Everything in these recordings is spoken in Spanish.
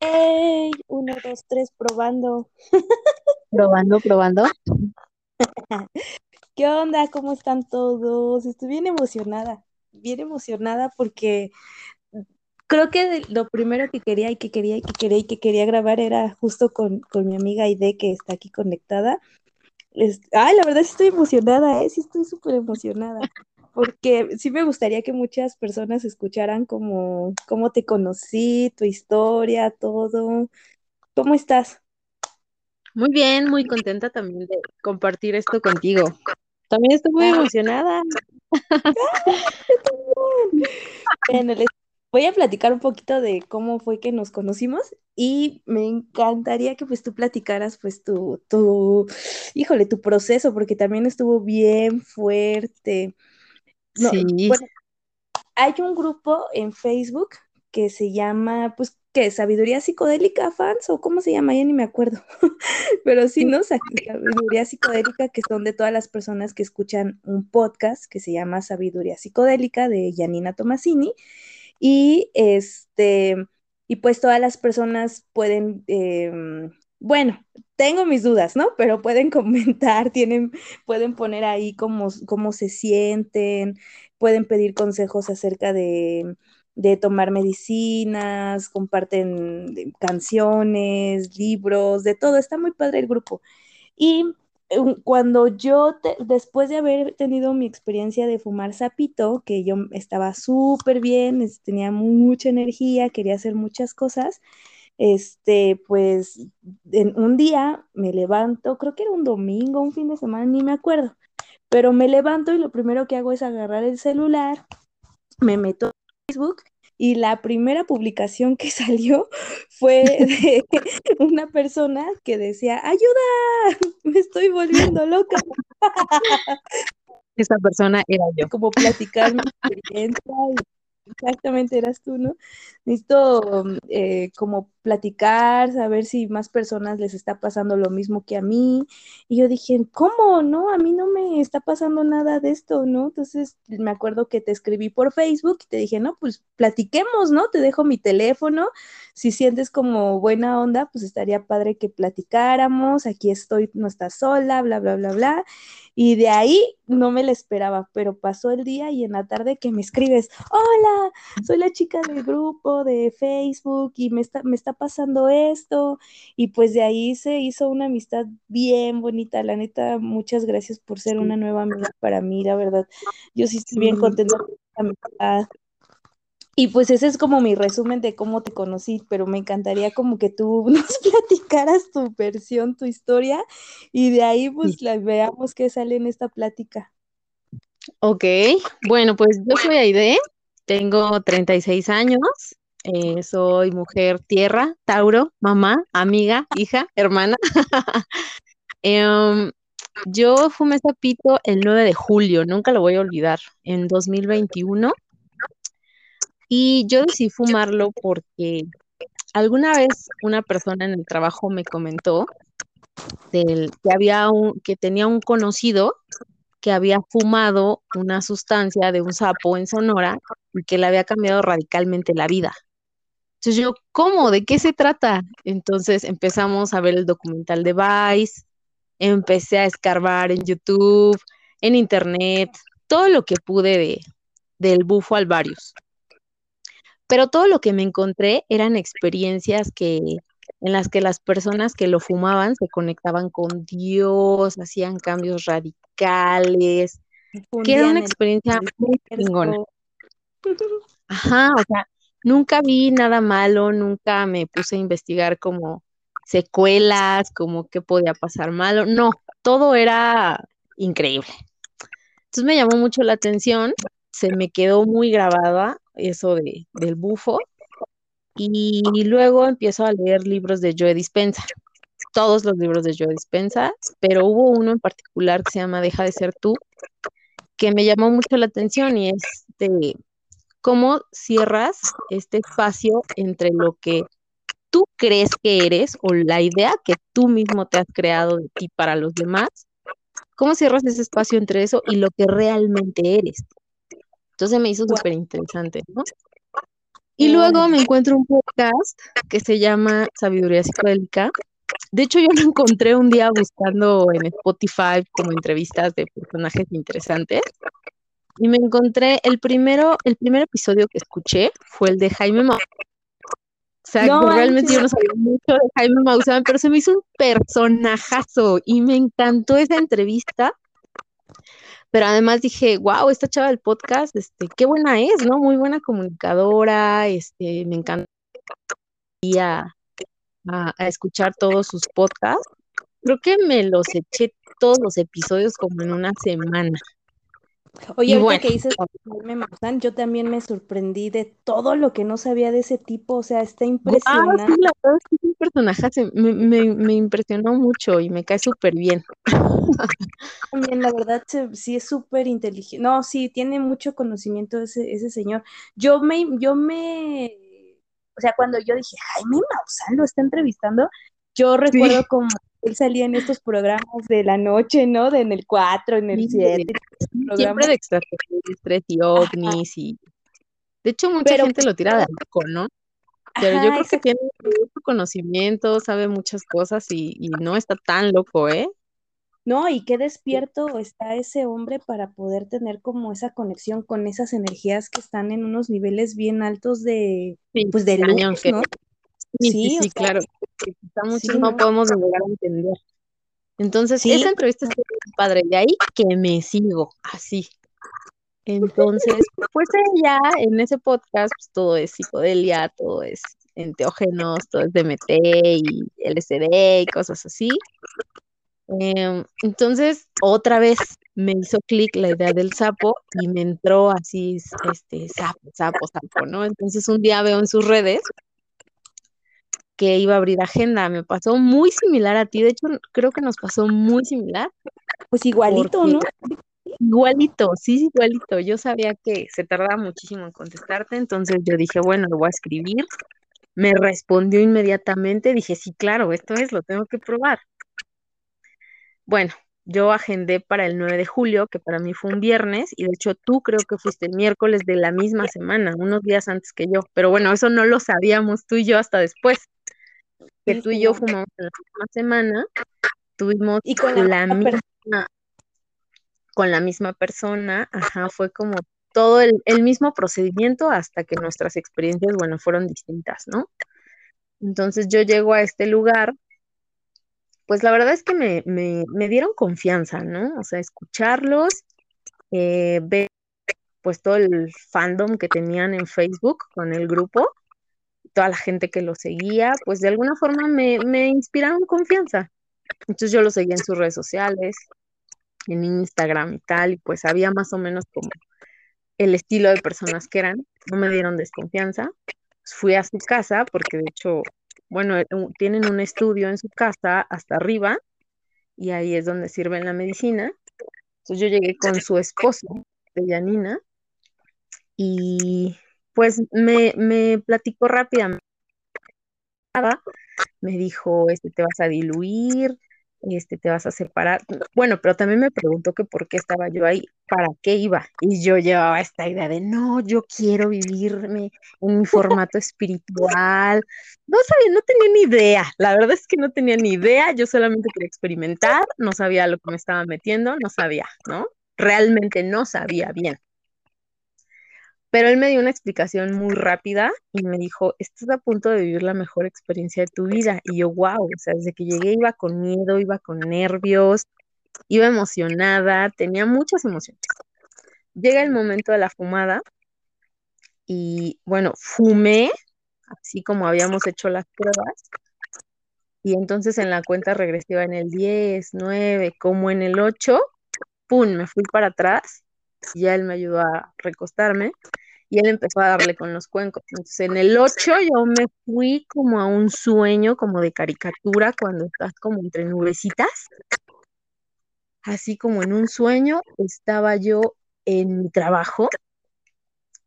¡Ey! Uno, dos, tres, probando. Probando, probando. ¿Qué onda? ¿Cómo están todos? Estoy bien emocionada, bien emocionada porque creo que lo primero que quería y que quería y que quería y que quería grabar era justo con, con mi amiga Aide que está aquí conectada. Es, ay, la verdad sí estoy emocionada, ¿eh? Sí estoy súper emocionada. Porque sí me gustaría que muchas personas escucharan como cómo te conocí, tu historia, todo. ¿Cómo estás? Muy bien, muy contenta también de compartir esto contigo. También estoy muy emocionada. Bueno, les voy a platicar un poquito de cómo fue que nos conocimos y me encantaría que pues tú platicaras pues tu, tu, híjole, tu proceso, porque también estuvo bien fuerte. No, Sí, bueno, hay un grupo en Facebook que se llama, pues, ¿qué? ¿Sabiduría psicodélica fans? ¿O cómo se llama? Ya ni me acuerdo. Pero sí, ¿no? Sa- Sabiduría psicodélica, que son de todas las personas que escuchan un podcast que se llama Sabiduría psicodélica de Janina Tomasini. Y este, y pues todas las personas pueden, em, bueno, tengo mis dudas, ¿no? Pero pueden comentar, tienen, pueden poner ahí cómo, cómo se sienten, pueden pedir consejos acerca de, de tomar medicinas, comparten canciones, libros, de todo. Está muy padre el grupo. Y eh, cuando yo, te- después de haber tenido mi experiencia de fumar sapito, que yo estaba súper bien, tenía mucha energía, quería hacer muchas cosas, este, pues en un día me levanto, creo que era un domingo, un fin de semana, ni me acuerdo, pero me levanto y lo primero que hago es agarrar el celular, me meto a Facebook y la primera publicación que salió fue de una persona que decía, ayuda, me estoy volviendo loca, esa persona era yo. como platicar mi experiencia. Exactamente, eras tú, ¿no? Necesito eh, como platicar, saber si más personas les está pasando lo mismo que a mí. Y yo dije, ¿cómo? No, a mí no me está pasando nada de esto, ¿no? Entonces me acuerdo que te escribí por Facebook y te dije, no, pues platiquemos, ¿no? Te dejo mi teléfono. Si sientes como buena onda, pues estaría padre que platicáramos. Aquí estoy, no estás sola, bla, bla, bla, bla. Y de ahí no me la esperaba, pero pasó el día y en la tarde que me escribes, hola, soy la chica del grupo de Facebook y me está, me está pasando esto. Y pues de ahí se hizo una amistad bien bonita. La neta, muchas gracias por ser una nueva amiga para mí, la verdad. Yo sí estoy bien contenta con esta amistad. Y pues ese es como mi resumen de cómo te conocí, pero me encantaría como que tú nos platicaras tu versión, tu historia, y de ahí pues la, veamos qué sale en esta plática. Ok, bueno, pues yo soy Aide, tengo 36 años, eh, soy mujer tierra, Tauro, mamá, amiga, hija, hermana. Em, yo fumé sapito el 9 de julio, nunca lo voy a olvidar, en 2021. Y yo decidí fumarlo porque alguna vez una persona en el trabajo me comentó que había un, que tenía un conocido que había fumado una sustancia de un sapo en Sonora y que le había cambiado radicalmente la vida. Entonces yo, ¿cómo? ¿De qué se trata? Entonces empezamos a ver el documental de Vice, empecé a escarbar en YouTube, en Internet, todo lo que pude de, del bufo alvarius. Pero todo lo que me encontré eran experiencias que, en las que las personas que lo fumaban se conectaban con Dios, hacían cambios radicales, que era una experiencia muy chingona. Ajá, o sea, nunca vi nada malo, nunca me puse a investigar como secuelas, como qué podía pasar malo. No, todo era increíble. Entonces me llamó mucho la atención, se me quedó muy grabada eso de, del bufo y luego empiezo a leer libros de Joe Dispenza, todos los libros de Joe Dispenza, pero hubo uno en particular que se llama Deja de ser tú, que me llamó mucho la atención y es de cómo cierras este espacio entre lo que tú crees que eres o la idea que tú mismo te has creado de ti para los demás, cómo cierras ese espacio entre eso y lo que realmente eres. Entonces me hizo súper interesante, ¿no? Y luego me encuentro un podcast que se llama Sabiduría Psicodélica. De hecho, yo lo encontré un día buscando en Spotify como entrevistas de personajes interesantes. Y me encontré el primero, el primer episodio que escuché fue el de Jaime Maussan. O sea, realmente yo no sabía mucho de Jaime Maussan, pero se me hizo un personajazo y me encantó esa entrevista pero además dije, wow, esta chava del podcast, este, qué buena es, ¿no? Muy buena comunicadora, este, me encanta a, a, escuchar todos sus podcasts. Creo que me los eché todos los episodios como en una semana. Oye, bueno, que dices yo también me sorprendí de todo lo que no sabía de ese tipo, o sea, está impresionante. Ah, sí, la verdad es que un personaje me, me, me, impresionó mucho y me cae súper bien. También, la verdad, sí es súper inteligente. No, sí, tiene mucho conocimiento ese, ese señor. Yo me, yo me, o sea, cuando yo dije, Jaime Maussan lo está entrevistando, yo recuerdo como él salía en estos programas de la noche, ¿no? De en el 4, en el 7. Siempre de extraterrestres y ovnis y... De hecho, mucha gente lo tira de loco, ¿no? Pero yo creo que tiene mucho conocimiento, sabe muchas cosas y, y no está tan loco, ¿eh? No, y qué despierto está ese hombre para poder tener como esa conexión con esas energías que están en unos niveles bien altos de, pues de luz, ¿no? Sí, sí, claro. Quizá muchos no podemos llegar a entender. Entonces, esa entrevista es padre. De ahí que me sigo, así. Entonces, pues ella, en ese podcast, pues todo es psicodelia, todo es enteógenos, todo es DMT y LSD y cosas así. Em, entonces, otra vez me hizo clic la idea del sapo y me entró así, este, sapo, sapo, sapo, ¿no? Entonces, un día veo en sus redes que iba a abrir agenda. Me pasó muy similar a ti, de hecho creo que nos pasó muy similar. Pues igualito, ¿no? Igualito, sí, igualito. Yo sabía que se tardaba muchísimo en contestarte, entonces yo dije, bueno, lo voy a escribir. Me respondió inmediatamente, dije, sí, claro, esto es, lo tengo que probar. Bueno, yo agendé para el 9 de julio, que para mí fue un viernes, y de hecho tú creo que fuiste el miércoles de la misma semana, unos días antes que yo, pero bueno, eso no lo sabíamos tú y yo hasta después que tú y yo fumamos en la misma semana, tuvimos y con la, misma, con la misma persona, ajá, fue como todo el, mismo procedimiento hasta que nuestras experiencias, bueno, fueron distintas, ¿no? Entonces yo llego a este lugar, pues la verdad es que me, me, dieron confianza, ¿no? O sea, escucharlos, eh, ver pues todo el fandom que tenían en Facebook con el grupo, toda la gente que lo seguía, pues de alguna forma me, me inspiraron confianza. Entonces yo lo seguía en sus redes sociales, en Instagram y tal, y pues había más o menos como el estilo de personas que eran, no me dieron desconfianza. Fui a su casa porque de hecho, bueno, tienen un estudio en su casa hasta arriba y ahí es donde sirven la medicina. Entonces yo llegué con su esposo, de Yanina, y pues me, me platicó rápidamente. Me dijo, este, te vas a diluir, este, te vas a separar. Bueno, pero también me preguntó que por qué estaba yo ahí, para qué iba. Y yo llevaba esta idea de, no, yo quiero vivirme en mi formato espiritual. No sabía, no tenía ni idea. La verdad es que no tenía ni idea. Yo solamente quería experimentar, no sabía lo que me estaba metiendo, no sabía, ¿no? Realmente no sabía bien. Pero él me dio una explicación muy rápida y me dijo, estás a punto de vivir la mejor experiencia de tu vida. Y yo, wow, o sea, desde que llegué iba con miedo, iba con nervios, iba emocionada, tenía muchas emociones. Llega el momento de la fumada y bueno, fumé, así como habíamos hecho las pruebas. Y entonces en la cuenta regresiva en el 10, 9, como en el 8, ¡pum! Me fui para atrás ya él me ayudó a recostarme y él empezó a darle con los cuencos. Entonces en el 8 yo me fui como a un sueño, como de caricatura, cuando estás como entre nubecitas. Así como en un sueño estaba yo en mi trabajo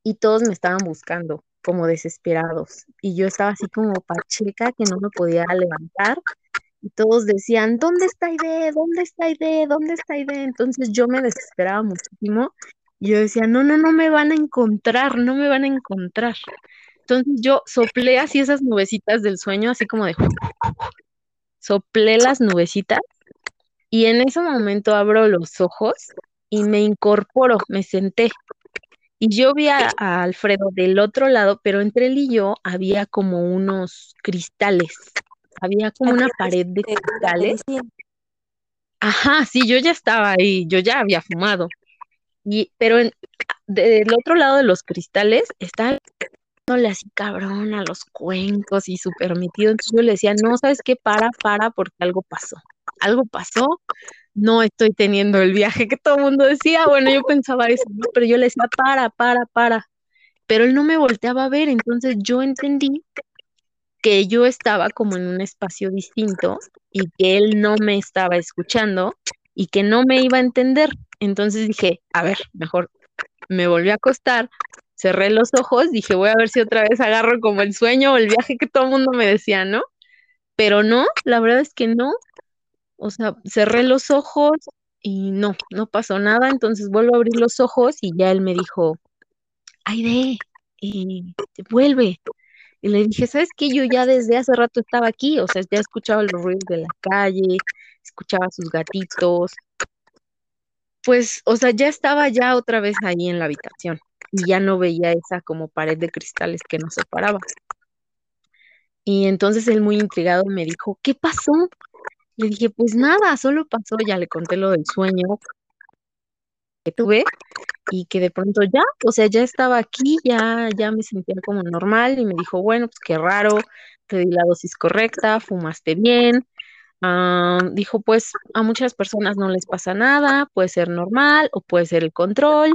y todos me estaban buscando como desesperados. Y yo estaba así como pacheca que no me podía levantar y todos decían, ¿dónde está Ide? ¿Dónde está Ide? ¿Dónde está Ide? Entonces yo me desesperaba muchísimo y yo decía, no, no, no me van a encontrar, no me van a encontrar. Entonces yo soplé así esas nubecitas del sueño, así como de... Soplé las nubecitas y en ese momento abro los ojos y me incorporo, me senté. Y yo vi a, Alfredo del otro lado, pero entre él y yo había como unos cristales. Había como una pared de cristales. Ajá, sí, yo ya estaba ahí, yo ya había fumado. Y, pero en, del otro lado de los cristales está así cabrón a los cuencos y súper metido. Entonces yo le decía, no, ¿sabes qué? Para, para, porque algo pasó. Algo pasó, no estoy teniendo el viaje que todo el mundo decía. Bueno, yo pensaba eso, pero yo le decía, para, para, para. Pero él no me volteaba a ver, entonces yo entendí que yo estaba como en un espacio distinto y que él no me estaba escuchando y que no me iba a entender. Entonces dije, a ver, mejor me volví a acostar, cerré los ojos, dije, voy a ver si otra vez agarro como el sueño o el viaje que todo el mundo me decía, ¿no? Pero no, la verdad es que no. O sea, cerré los ojos y no, no pasó nada. Entonces vuelvo a abrir los ojos y ya él me dijo, Aide, y vuelve. Y le dije, ¿sabes qué? Yo ya desde hace rato estaba aquí, o sea, ya escuchaba los ruidos de la calle, escuchaba sus gatitos. Pues, o sea, ya estaba ya otra vez ahí en la habitación y ya no veía esa como pared de cristales que nos separaba. Y entonces él muy intrigado me dijo, ¿qué pasó? Le dije, pues nada, solo pasó, ya le conté lo del sueño que tuve y que de pronto ya, o sea, ya estaba aquí, ya, ya me sentía como normal y me dijo, bueno, pues qué raro, te di la dosis correcta, fumaste bien. Ah, dijo, pues a muchas personas no les pasa nada, puede ser normal o puede ser el control.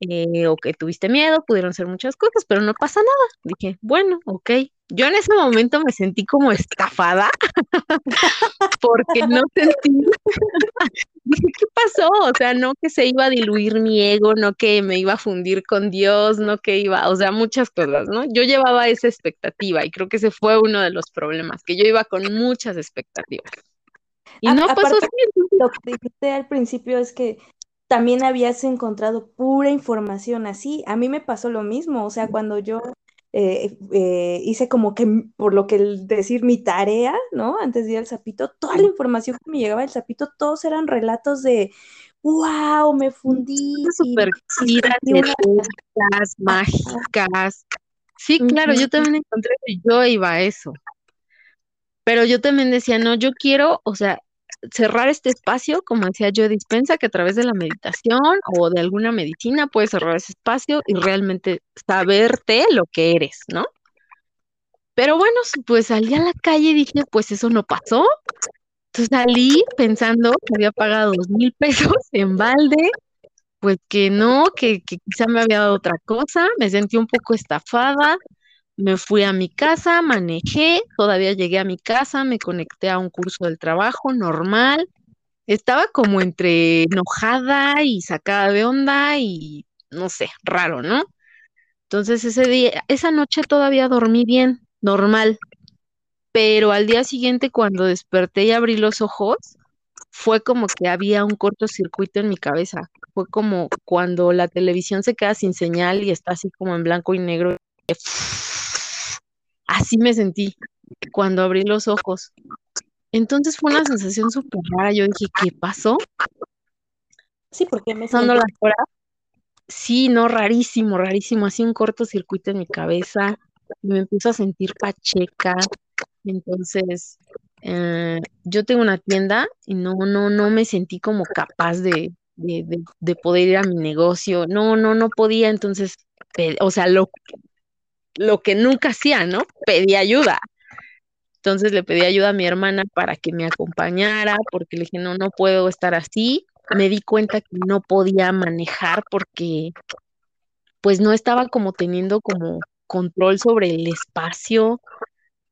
Eh, o que tuviste miedo, pudieron ser muchas cosas, pero no pasa nada. Dije, bueno, ok. Yo en ese momento me sentí como estafada porque no sentí, ¿qué pasó? O sea, no que se iba a diluir mi ego, no que me iba a fundir con Dios, no que iba, o sea, muchas cosas, ¿no? Yo llevaba esa expectativa y creo que ese fue uno de los problemas, que yo iba con muchas expectativas. Y no pasó así. Lo que dijiste al principio es que también habías encontrado pura información así. A mí me pasó lo mismo, o sea, cuando yo eh, eh, hice como que, por lo que decir mi tarea, ¿no? Antes de ir al sapito, toda la información que me llegaba del sapito, todos eran relatos de, wow, me fundí. Súper mágicas. Sí, claro, yo también encontré que yo iba a eso. Pero yo también decía, no, yo quiero, o sea, cerrar este espacio, como decía yo, dispensa que a través de la meditación o de alguna medicina puedes cerrar ese espacio y realmente saberte lo que eres, ¿no? Pero bueno, pues salí a la calle y dije, pues eso no pasó. Entonces salí pensando que había pagado dos mil pesos en balde, pues que no, que, que quizá me había dado otra cosa, me sentí un poco estafada, me fui a mi casa, manejé, todavía llegué a mi casa, me conecté a un curso del trabajo normal. Estaba como entre enojada y sacada de onda y no sé, raro, ¿no? Entonces ese día, esa noche todavía dormí bien, normal. Pero al día siguiente cuando desperté y abrí los ojos, fue como que había un cortocircuito en mi cabeza. Fue como cuando la televisión se queda sin señal y está así como en blanco y negro. Así me sentí cuando abrí los ojos. Entonces fue una sensación súper rara. Yo dije, ¿qué pasó? Sí, porque me siento... las horas. Sí, no, rarísimo, rarísimo. Así un cortocircuito en mi cabeza. Y me empiezo a sentir pacheca. Entonces, eh, yo tengo una tienda y no, no, no me sentí como capaz de, de, de, poder ir a mi negocio. No, no, no podía. Entonces, o sea, lo, lo que nunca hacía, ¿no? Pedí ayuda. Entonces le pedí ayuda a mi hermana para que me acompañara, porque le dije, no, no puedo estar así. Me di cuenta que no podía manejar porque pues no estaba como teniendo como control sobre el espacio.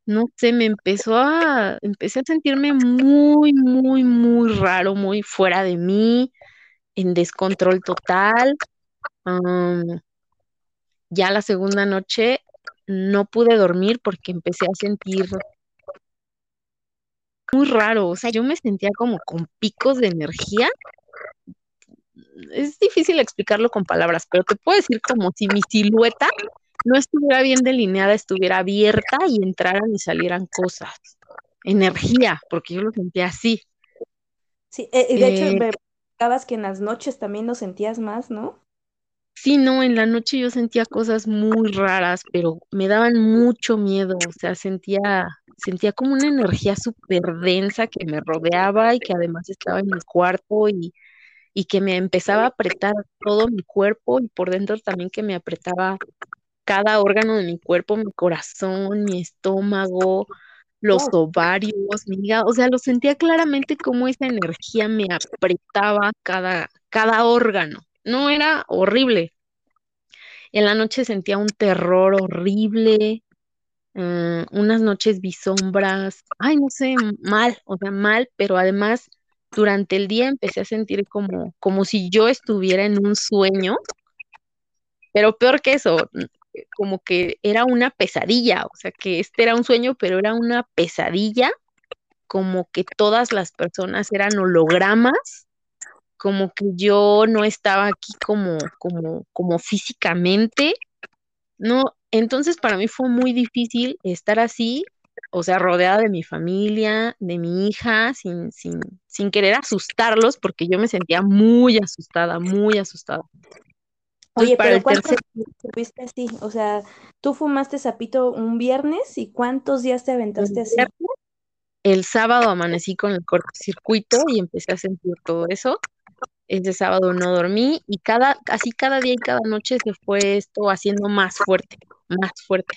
No sé, me empezó a, empecé a sentirme muy, muy, muy raro, muy fuera de mí, en descontrol total. ya la segunda noche no pude dormir porque empecé a sentir muy raro, o sea, yo me sentía como con picos de energía. Es difícil explicarlo con palabras, pero te puedo decir como si mi silueta no estuviera bien delineada, estuviera abierta y entraran y salieran cosas. Energía, porque yo lo sentía así. Sí, eh, y de hecho, me explicabas que en las noches también lo sentías más, ¿no? Sí, no, en la noche yo sentía cosas muy raras, pero me daban mucho miedo, o sea, sentía, sentía como una energía súper densa que me rodeaba y que además estaba en mi cuarto y, y que me empezaba a apretar todo mi cuerpo y por dentro también que me apretaba cada órgano de mi cuerpo, mi corazón, mi estómago, los ovarios, mi hígado, o sea, lo sentía claramente como esa energía me apretaba cada, cada órgano. No era horrible. En la noche sentía un terror horrible, mm, unas noches vi sombras, ay, no sé, mal, o sea, mal, pero además durante el día empecé a sentir como, como si yo estuviera en un sueño, pero peor que eso, como que era una pesadilla, o sea, que este era un sueño, pero era una pesadilla, como que todas las personas eran hologramas, como que yo no estaba aquí como, como, como físicamente, no, entonces para mí fue muy difícil estar así, o sea, rodeada de mi familia, de mi hija, sin, sin, sin querer asustarlos, porque yo me sentía muy asustada, muy asustada. Oye, pero ¿cuántos días estuviste así? O sea, tú fumaste sapito un viernes y ¿cuántos días te aventaste así? El sábado amanecí con el cortocircuito y empecé a sentir todo eso. Ese sábado no dormí y cada, así cada día y cada noche se fue esto haciendo más fuerte, más fuerte.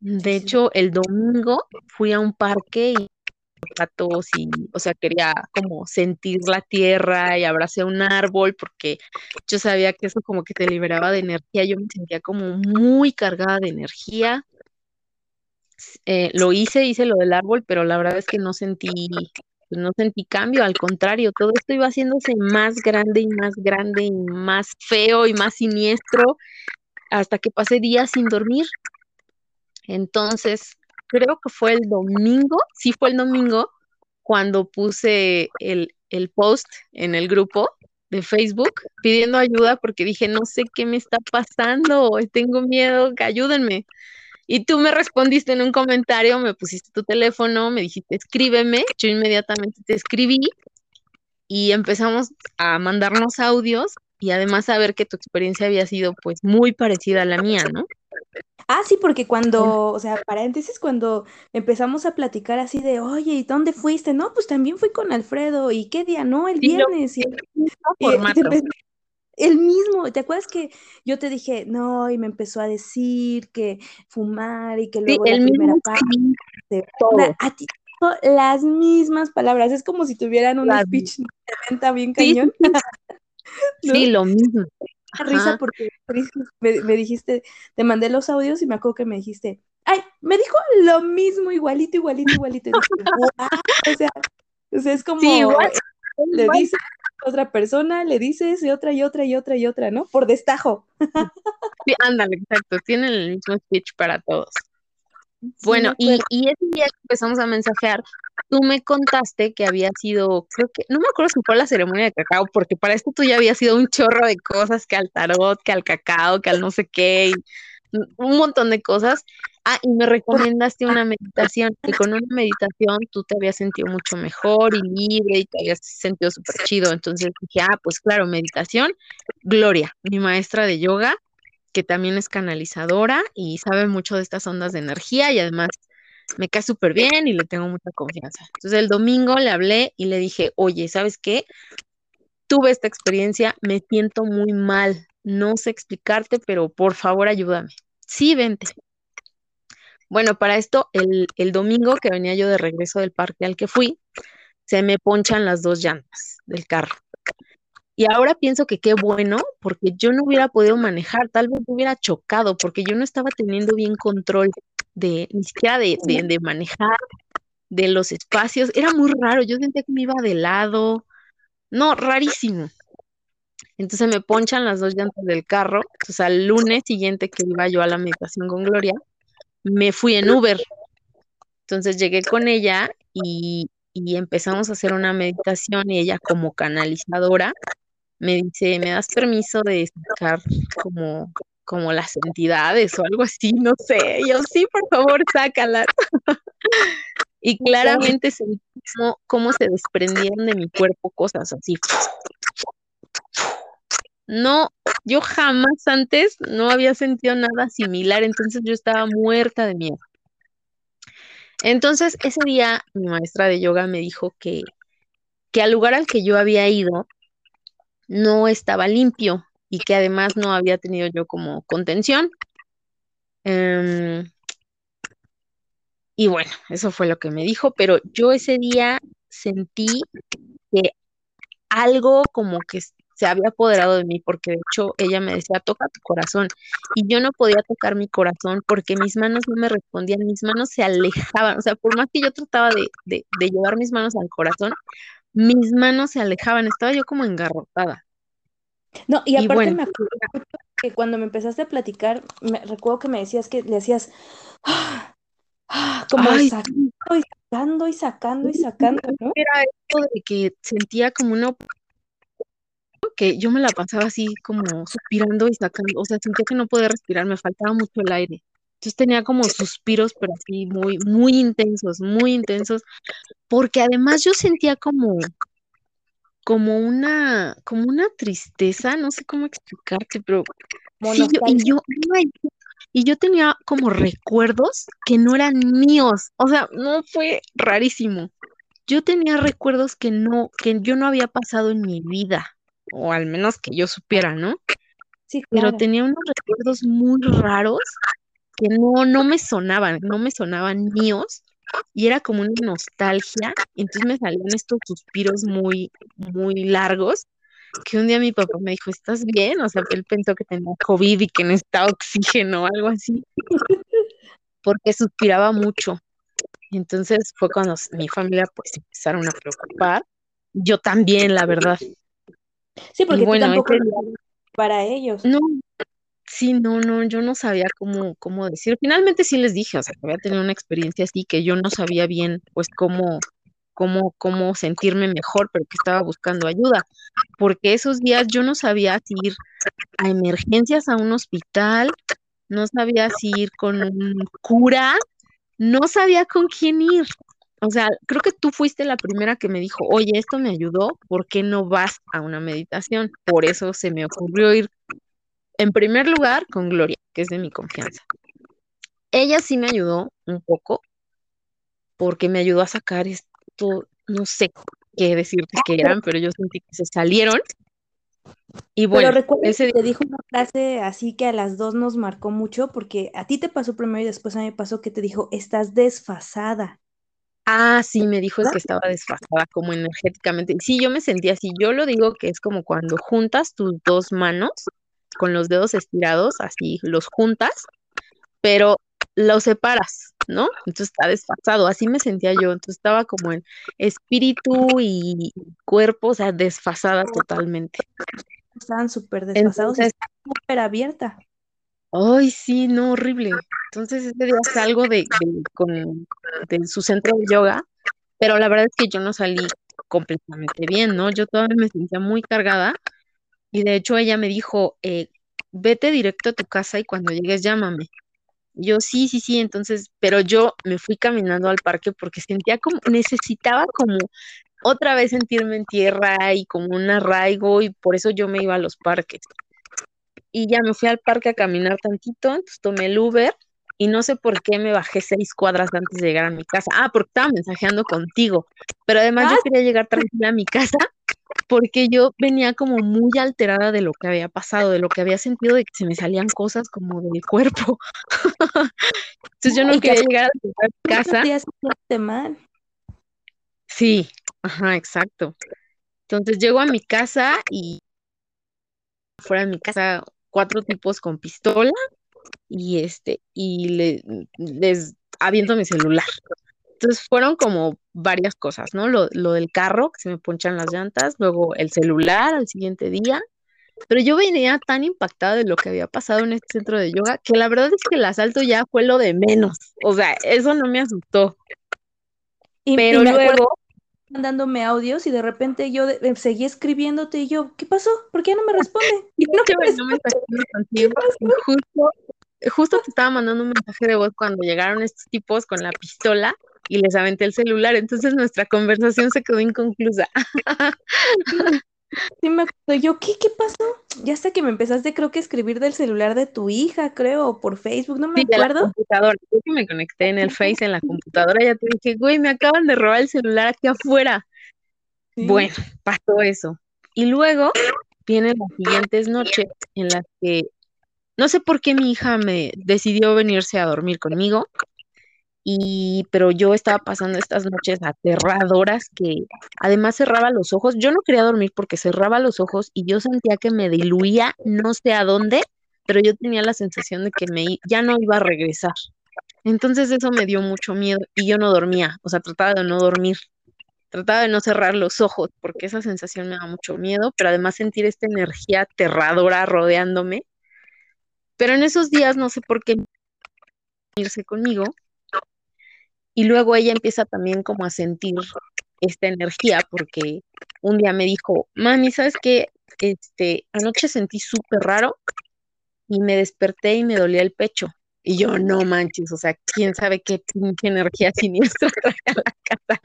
De hecho, el domingo fui a un parque y gatos y, o sea, quería como sentir la tierra y abracé un árbol porque yo sabía que eso como que te liberaba de energía, yo me sentía como muy cargada de energía. Eh, lo hice, hice lo del árbol, pero la verdad es que no sentí, pues, no sentí cambio, al contrario, todo esto iba haciéndose más grande y más grande y más feo y más siniestro hasta que pasé días sin dormir. Entonces, creo que fue el domingo, sí fue el domingo, cuando puse el, post en el grupo de Facebook pidiendo ayuda porque dije, no sé qué me está pasando, tengo miedo, que ayúdenme. Y tú me respondiste en un comentario, me pusiste tu teléfono, me dijiste, escríbeme, yo inmediatamente te escribí y empezamos a mandarnos audios y además a ver que tu experiencia había sido pues muy parecida a la mía, ¿no? Ah, sí, porque cuando, o sea, paréntesis, cuando empezamos a platicar así de, oye, ¿y dónde fuiste? No, pues también fui con Alfredo, ¿y qué día? No, el viernes. Y, el mismo, ¿te acuerdas que yo te dije, no, y me empezó a decir que fumar y que luego la primera parte, todo. A ti, las mismas palabras, es como si tuvieran un speech de venta bien cañón. Sí, lo mismo risa porque me, dijiste, te mandé los audios y me acuerdo que me dijiste, ay, me dijo lo mismo, igualito, igualito, igualito. o, sea, o sea, es como le dices a otra persona, le dices y otra y otra y otra y otra, ¿no? Por destajo. sí, ándale, exacto, tienen el mismo speech para todos. Bueno, y, y, ese día que empezamos a mensajear, tú me contaste que había sido, creo que, no me acuerdo si fue la ceremonia de cacao, porque para esto tú ya había sido un chorro de cosas, que al tarot, que al cacao, que al no sé qué, un montón de cosas. Ah, y me recomendaste una meditación, que con una meditación tú te habías sentido mucho mejor y libre y te habías sentido súper chido. Entonces dije, ah, pues claro, meditación. Gloria, mi maestra de yoga, que también es canalizadora y sabe mucho de estas ondas de energía y además me cae súper bien y le tengo mucha confianza. Entonces el domingo le hablé y le dije, oye, ¿sabes qué? Tuve esta experiencia, me siento muy mal, no sé explicarte, pero por favor ayúdame. Sí, vente. Bueno, para esto, el, el domingo que venía yo de regreso del parque al que fui, se me ponchan las dos llantas del carro. Y ahora pienso que qué bueno, porque yo no hubiera podido manejar, tal vez hubiera chocado, porque yo no estaba teniendo bien control de, ni siquiera de, de, manejar, de los espacios. Era muy raro, yo sentía que me iba de lado. No, rarísimo. Entonces me ponchan las dos llantas del carro. Entonces al lunes siguiente que iba yo a la meditación con Gloria, me fui en Uber. Entonces llegué con ella y, y empezamos a hacer una meditación y ella como canalizadora me dice, ¿me das permiso de sacar como, como las entidades o algo así, no sé. Yo sí, por favor, sácalas. y claramente sentí cómo, se desprendieron de mi cuerpo cosas así. No, yo jamás antes no había sentido nada similar, entonces yo estaba muerta de miedo. Entonces, ese día mi maestra de yoga me dijo que, que al lugar al que yo había ido no estaba limpio y que además no había tenido yo como contención. Em, y bueno, eso fue lo que me dijo, pero yo ese día sentí que algo como que se había apoderado de mí, porque de hecho ella me decía, toca tu corazón, y yo no podía tocar mi corazón porque mis manos no me respondían, mis manos se alejaban, o sea, por más que yo trataba de, de, de llevar mis manos al corazón, mis manos se alejaban, estaba yo como engarrotada. No, y aparte me acuerdo que cuando me empezaste a platicar, me, recuerdo que me decías que le hacías ah, ah, como sacando y sacando y sacando y sacando, ¿no? Era esto de que sentía como una que yo me la pasaba así como suspirando y sacando, o sea, sentía que no podía respirar, me faltaba mucho el aire. Entonces tenía como suspiros, pero así muy, muy intensos, muy intensos, porque además yo sentía como, como una, como una tristeza, no sé cómo explicarte, pero sí, y yo, y yo tenía como recuerdos que no eran míos, o sea, no fue rarísimo. Yo tenía recuerdos que no, que yo no había pasado en mi vida, o al menos que yo supiera, ¿no? Sí, Pero tenía unos recuerdos muy raros que no, no me sonaban, no me sonaban míos, y era como una nostalgia, y entonces me salían estos suspiros muy, muy largos, que un día mi papá me dijo, ¿estás bien? O sea, él pensó que tenía COVID y que necesitaba oxígeno o algo así, porque suspiraba mucho. Entonces fue cuando mi familia pues empezaron a preocupar, yo también, la verdad. Sí, porque bueno, tampoco para ellos. No, Sí, no, no, yo no sabía cómo, cómo decir. Finalmente sí les dije, o sea, que había tenido una experiencia así que yo no sabía bien, pues, cómo, cómo, cómo sentirme mejor, pero que estaba buscando ayuda. Porque esos días yo no sabía si ir a emergencias a un hospital, no sabía si ir con un cura, no sabía con quién ir. O sea, creo que tú fuiste la primera que me dijo, oye, esto me ayudó, ¿por qué no vas a una meditación? Por eso se me ocurrió ir en primer lugar, con Gloria, que es de mi confianza. Ella sí me ayudó un poco, porque me ayudó a sacar esto, no sé qué decirte que eran, pero yo sentí que se salieron. Y bueno, pero ese día... te dijo una frase así que a las dos nos marcó mucho, porque a ti te pasó primero y después a mí me pasó que te dijo, estás desfasada. Ah, sí, me dijo que estaba desfasada como energéticamente. Sí, yo me sentía así. Yo lo digo que es como cuando juntas tus dos manos con los dedos estirados, así los juntas, pero los separas, ¿no? Entonces está desfasado, así me sentía yo, entonces estaba como en espíritu y cuerpo, o sea, desfasada totalmente. Estaban súper desfasados, súper abierta. Ay, sí, no, horrible. Entonces ese día salgo de, de, con, de su centro de yoga, pero la verdad es que yo no salí completamente bien, ¿no? Yo todavía me sentía muy cargada y de hecho ella me dijo, eh, vete directo a tu casa y cuando llegues llámame. Yo sí, sí, sí, entonces, pero yo me fui caminando al parque porque sentía como, necesitaba como otra vez sentirme en tierra y como un arraigo y por eso yo me iba a los parques. Y ya me fui al parque a caminar tantito, entonces tomé el Uber y no sé por qué me bajé seis cuadras antes de llegar a mi casa. Ah, porque estaba mensajeando contigo, pero además yo ah. quería llegar tranquila a mi casa porque yo venía como muy alterada de lo que había pasado, de lo que había sentido de que se me salían cosas como del cuerpo. Entonces yo no quería llegar a mi casa. mal. Sí, ajá, exacto. Entonces llego a mi casa y fuera de mi casa cuatro tipos con pistola y este y le, les aviento mi celular. Entonces fueron como varias cosas, ¿no? Lo, del carro, que se me ponchan las llantas, luego el celular al siguiente día. Pero yo venía tan impactada de lo que había pasado en este centro de yoga que la verdad es que el asalto ya fue lo de menos. O sea, eso no me asustó. Pero luego. Mandándome audios y de repente yo de- seguí escribiéndote y yo, ¿qué pasó? ¿Por qué no me responde? Y no que me me contigo justo, justo te estaba mandando un mensaje de voz cuando llegaron estos tipos con la pistola y les aventé el celular, entonces nuestra conversación se quedó inconclusa. Sí me acuerdo. Yo, ¿qué? ¿Qué pasó? Ya hasta que me empezaste, creo que escribir del celular de tu hija, creo, o por Facebook, no me Sí, de la acuerdo. computadora. Yo que me conecté en el Face, en la computadora, ya te dije, güey, me acaban de robar el celular aquí afuera. Sí. Bueno, pasó eso. Y luego vienen las siguientes noches en las que no sé por qué mi hija me decidió venirse a dormir conmigo. Y, pero yo estaba pasando estas noches aterradoras que además cerraba los ojos. Yo no quería dormir porque cerraba los ojos y yo sentía que me diluía no sé a dónde, pero yo tenía la sensación de que me ya no iba a regresar. Entonces eso me dio mucho miedo y yo no dormía, o sea, trataba de no dormir, trataba de no cerrar los ojos porque esa sensación me da mucho miedo, pero además sentir esta energía aterradora rodeándome. Pero en esos días no sé por qué irse conmigo y luego ella empieza también como a sentir esta energía porque un día me dijo, mami, ¿sabes qué? Este, anoche sentí súper raro y me desperté y me dolía el pecho. Y yo, no manches, o sea, quién sabe qué energía siniestra trae a la casa.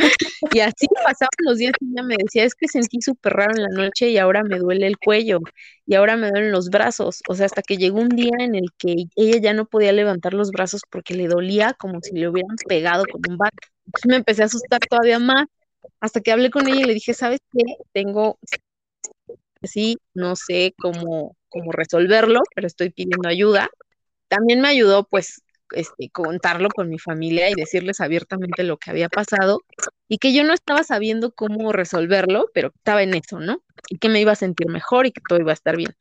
Y así pasaban los días y ella me decía, es que sentí súper raro en la noche y ahora me duele el cuello y ahora me duelen los brazos. O sea, hasta que llegó un día en el que ella ya no podía levantar los brazos porque le dolía como si le hubieran pegado con un bat. Me empecé a asustar todavía más hasta que hablé con ella y le dije, ¿sabes qué? Tengo sí, no sé cómo, cómo resolverlo, pero estoy pidiendo ayuda. También me ayudó, pues, este, contarlo con mi familia y decirles abiertamente lo que había pasado y que yo no estaba sabiendo cómo resolverlo, pero estaba en eso, ¿no? Y que me iba a sentir mejor y que todo iba a estar bien.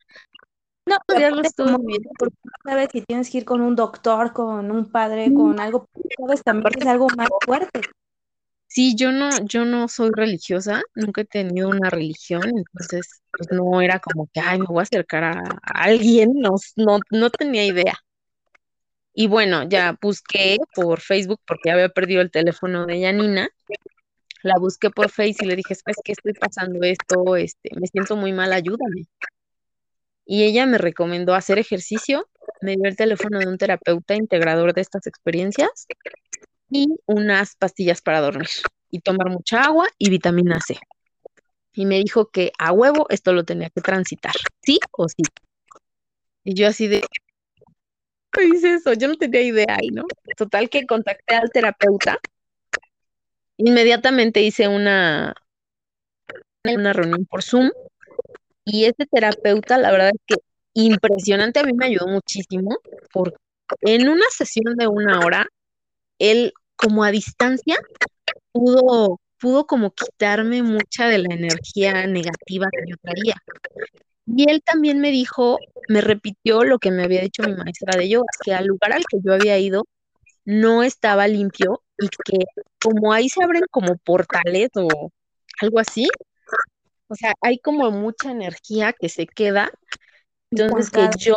No, Pues aparte estuve como viendo. porque sabes si tienes que ir con un doctor, con un padre, con algo, sabes también que es algo más fuerte. Sí, yo no, yo no soy religiosa, nunca he tenido una religión, entonces pues no era como que, ay, me voy a acercar a, a alguien, no, no, no tenía idea. Y bueno, ya busqué por Facebook porque ya había perdido el teléfono de Yanina. La busqué por Face y le dije, ¿sabes qué? Estoy pasando esto, este, me siento muy mal, ayúdame. Y ella me recomendó hacer ejercicio, me dio el teléfono de un terapeuta integrador de estas experiencias y unas pastillas para dormir y tomar mucha agua y vitamina C. Y me dijo que a huevo esto lo tenía que transitar, sí o sí. Y yo así de, ¿qué dice eso? Yo no tenía idea ahí, ¿no? Total que contacté al terapeuta. Inmediatamente hice una, una reunión por Zoom y este terapeuta, la verdad es que impresionante, a mí me ayudó muchísimo porque en una sesión de una hora, él como a distancia pudo, pudo como quitarme mucha de la energía negativa que yo traía. Y él también me dijo, me repitió lo que me había dicho mi maestra de yoga, que al lugar al que yo había ido no estaba limpio y que como ahí se abren como portales o algo así, o sea, hay como mucha energía que se queda, entonces que yo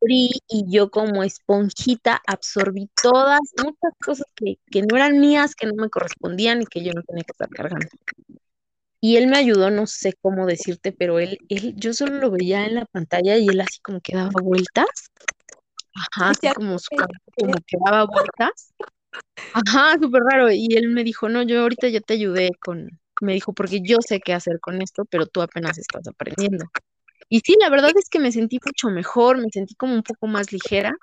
abrí y yo como esponjita absorbí todas, muchas cosas que, que no eran mías, que no me correspondían y que yo no tenía que estar cargando. Y él me ayudó, no sé cómo decirte, pero él, él, yo solo lo veía en la pantalla y él así como que daba vueltas. Ajá, así como su como que daba vueltas. Ajá, súper raro. Y él me dijo, no, yo ahorita ya te ayudé con, me dijo, porque yo sé qué hacer con esto, pero tú apenas estás aprendiendo. Y sí, la verdad es que me sentí mucho mejor, me sentí como un poco más ligera.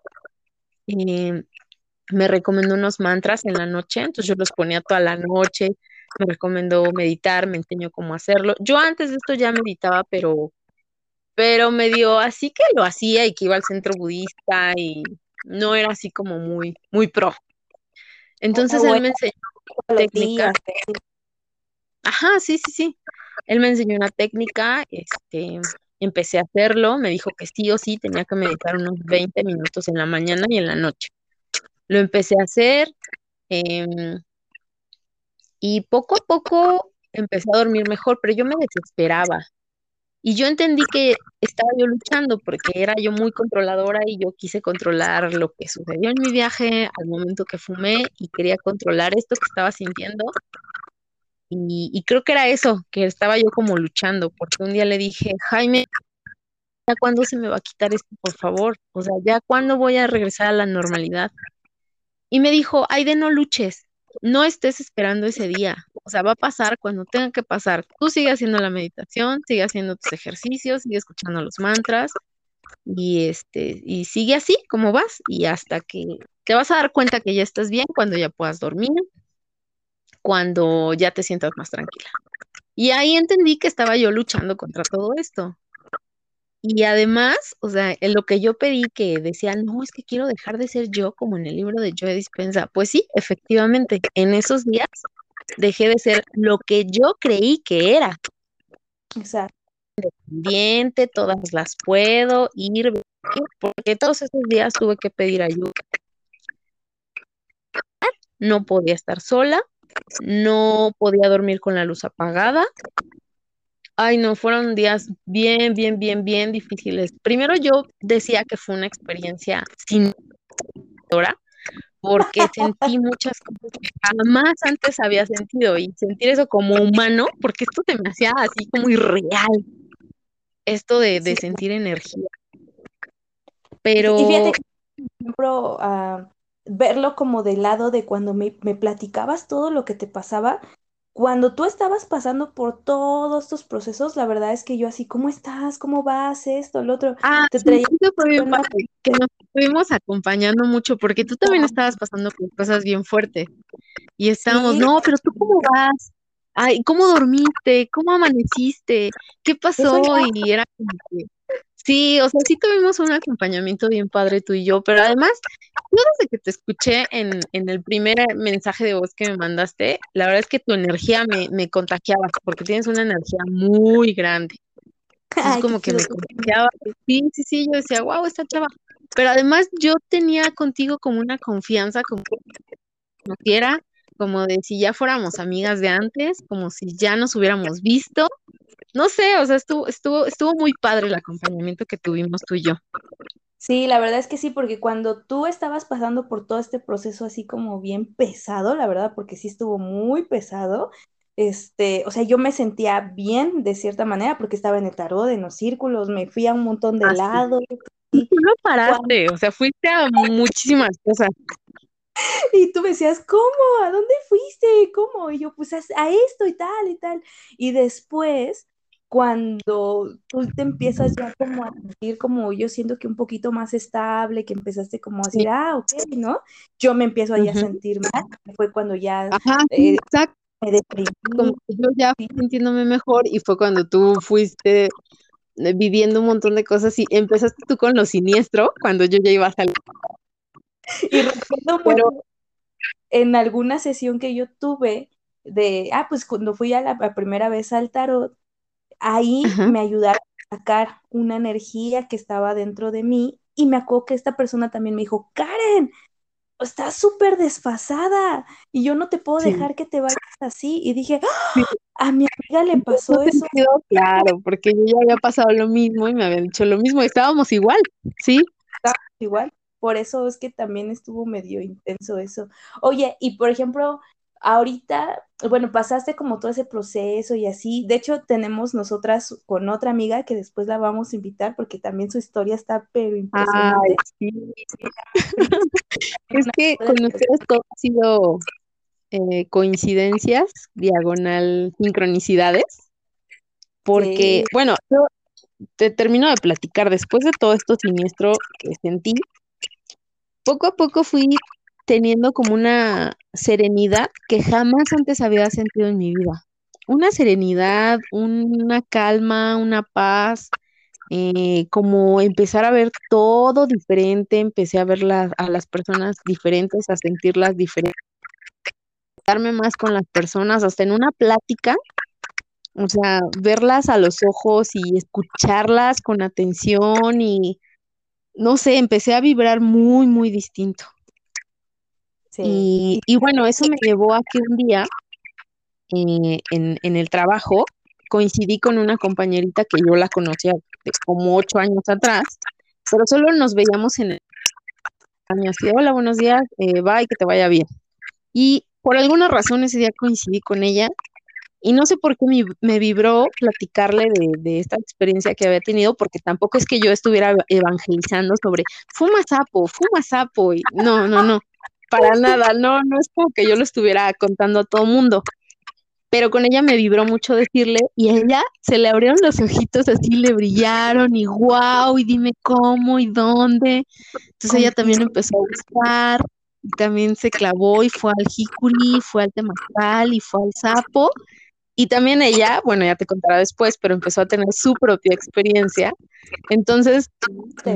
Eh, me recomendó unos mantras en la noche, entonces yo los ponía toda la noche, me recomendó meditar, me enseñó cómo hacerlo. Yo antes de esto ya meditaba, pero, pero me dio así que lo hacía y que iba al centro budista y no era así como muy, muy pro. Entonces Ah, él bueno, me enseñó todos los técnica. días, sí. Ajá, sí, sí, sí. Él me enseñó una técnica, este, empecé a hacerlo, me dijo que sí o sí tenía que meditar unos 20 minutos en la mañana y en la noche. Lo empecé a hacer em, y poco a poco empecé a dormir mejor, pero yo me desesperaba. Y yo entendí que estaba yo luchando porque era yo muy controladora y yo quise controlar lo que sucedió en mi viaje al momento que fumé y quería controlar esto que estaba sintiendo. y, creo que era eso, que estaba yo como luchando, porque un día le dije, Jaime, ¿ya cuándo se me va a quitar esto, por favor? O sea, ¿ya cuándo voy a regresar a la normalidad? Y me dijo, Aide, no luches, no estés esperando ese día. O sea, va a pasar cuando tenga que pasar. Tú sigue haciendo la meditación, sigue haciendo tus ejercicios, sigue escuchando los mantras y este y sigue así como vas y hasta que te vas a dar cuenta que ya estás bien cuando ya puedas dormir, cuando ya te sientas más tranquila. Y ahí entendí que estaba yo luchando contra todo esto. Y además, o sea, en lo que yo pedí que decía, no, es que quiero dejar de ser yo, como en el libro de Joe Dispensa. Pues sí, efectivamente, en esos días dejé de ser lo que yo creí que era. Exacto. Independiente, todas las puedo ir, porque todos esos días tuve que pedir ayuda. No podía estar sola, no podía dormir con la luz apagada, Ay, no, fueron días bien, bien, bien, bien difíciles. Primero yo decía que fue una experiencia sin porque sentí muchas cosas que jamás antes había sentido y sentir eso como humano, porque esto se me hacía así como irreal, esto de, sentir energía. Pero... Y fíjate, por ejemplo, ah, verlo como del lado de cuando me, me platicabas todo lo que te pasaba, cuando tú estabas pasando por todos estos procesos, la verdad es que yo así, ¿cómo estás? ¿Cómo vas? Esto, lo otro. Ah, te traía que nos estuvimos acompañando mucho porque tú también estabas pasando por cosas bien fuertes. Y estábamos, no, pero tú cómo vas? Ay, ¿cómo dormiste? ¿Cómo amaneciste? ¿Qué pasó? Y era como que Sí, o sea, sí tuvimos un acompañamiento bien padre tú y yo, pero además, yo desde que te escuché en, el primer mensaje de voz que me mandaste, la verdad es que tu energía me, me contagiaba, porque tienes una energía muy grande. Es como que me contagiaba. Sí, sí, sí, yo decía, wow, esta chava. Pero además yo tenía contigo como una confianza, como no quiera, como de si ya fuéramos amigas de antes, como si ya nos hubiéramos visto, no sé, o sea, estuvo, estuvo, estuvo muy padre el acompañamiento que tuvimos tú y yo. Sí, la verdad es que sí, porque cuando tú estabas pasando por todo este proceso así como bien pesado, la verdad, porque sí estuvo muy pesado, este, o sea, yo me sentía bien de cierta manera porque estaba en el tarot, en los círculos, me fui a un montón de ah, lados. Y tú no paraste, o sea, fuiste a muchísimas cosas. Y tú me decías, ¿cómo? ¿A dónde fuiste? ¿Cómo? Y yo, pues a, a esto y tal y tal. Y después cuando tú te empiezas ya como a sentir como yo siento que un poquito más estable, que empezaste como a decir, ah, ok, ¿no? Yo me empiezo a sentir mal, fue cuando ya eh, me deprimí. Como que yo ya fui sintiéndome mejor y fue cuando tú fuiste eh, viviendo un montón de cosas y empezaste tú con lo siniestro, cuando yo ya iba a salir. Y recuerdo Pero... en alguna sesión que yo tuve de, ah, pues cuando fui a la primera vez al tarot, ahí me ayudaron a sacar una energía que estaba dentro de mí y me acuerdo que esta persona también me dijo, Karen, estás súper desfasada y yo no te puedo dejar que te vayas así. Y dije, ¡Ah! a mi amiga le pasó eso. Claro, porque yo ya había pasado lo mismo y me habían dicho lo mismo, estábamos igual, ¿sí? Estábamos igual. Por eso es que también estuvo medio intenso eso. Oye, y por ejemplo, ahorita, bueno, pasaste como todo ese proceso y así. De hecho, tenemos nosotras con otra amiga que después la vamos a invitar porque también su historia está pero impresionante. es que con ustedes todo ha sido eh, coincidencias, diagonal sincronicidades, porque, bueno, yo te termino de platicar después de todo esto siniestro que sentí. Poco a poco fui teniendo como una serenidad que jamás antes había sentido en mi vida. Una serenidad, una calma, una paz, eh, como empezar a ver todo diferente, empecé a ver a las personas diferentes, a sentirlas diferentes, darme más con las personas, hasta en una plática, o sea, verlas a los ojos y escucharlas con atención y, no sé, empecé a vibrar muy, muy distinto. Y, bueno, eso me llevó a que un día eh, en, el trabajo coincidí con una compañerita que yo la conocía de como ocho años atrás, pero solo nos veíamos en el año así, hola, buenos días, eh, bye, que te vaya bien. Y por alguna razón ese día coincidí con ella y no sé por qué me, vibró platicarle de, esta experiencia que había tenido, porque tampoco es que yo estuviera evangelizando sobre fuma sapo, fuma sapo, y no, no, no, para nada, no, no es como que yo lo estuviera contando a todo mundo. Pero con ella me vibró mucho decirle, y a ella se le abrieron los ojitos así, le brillaron, y wow, y dime cómo y dónde. Entonces ella también empezó a buscar, y también se clavó y fue al jicuri, fue al temazcal y fue al sapo. Y también ella, bueno, ya te contará después, pero empezó a tener su propia experiencia. Entonces,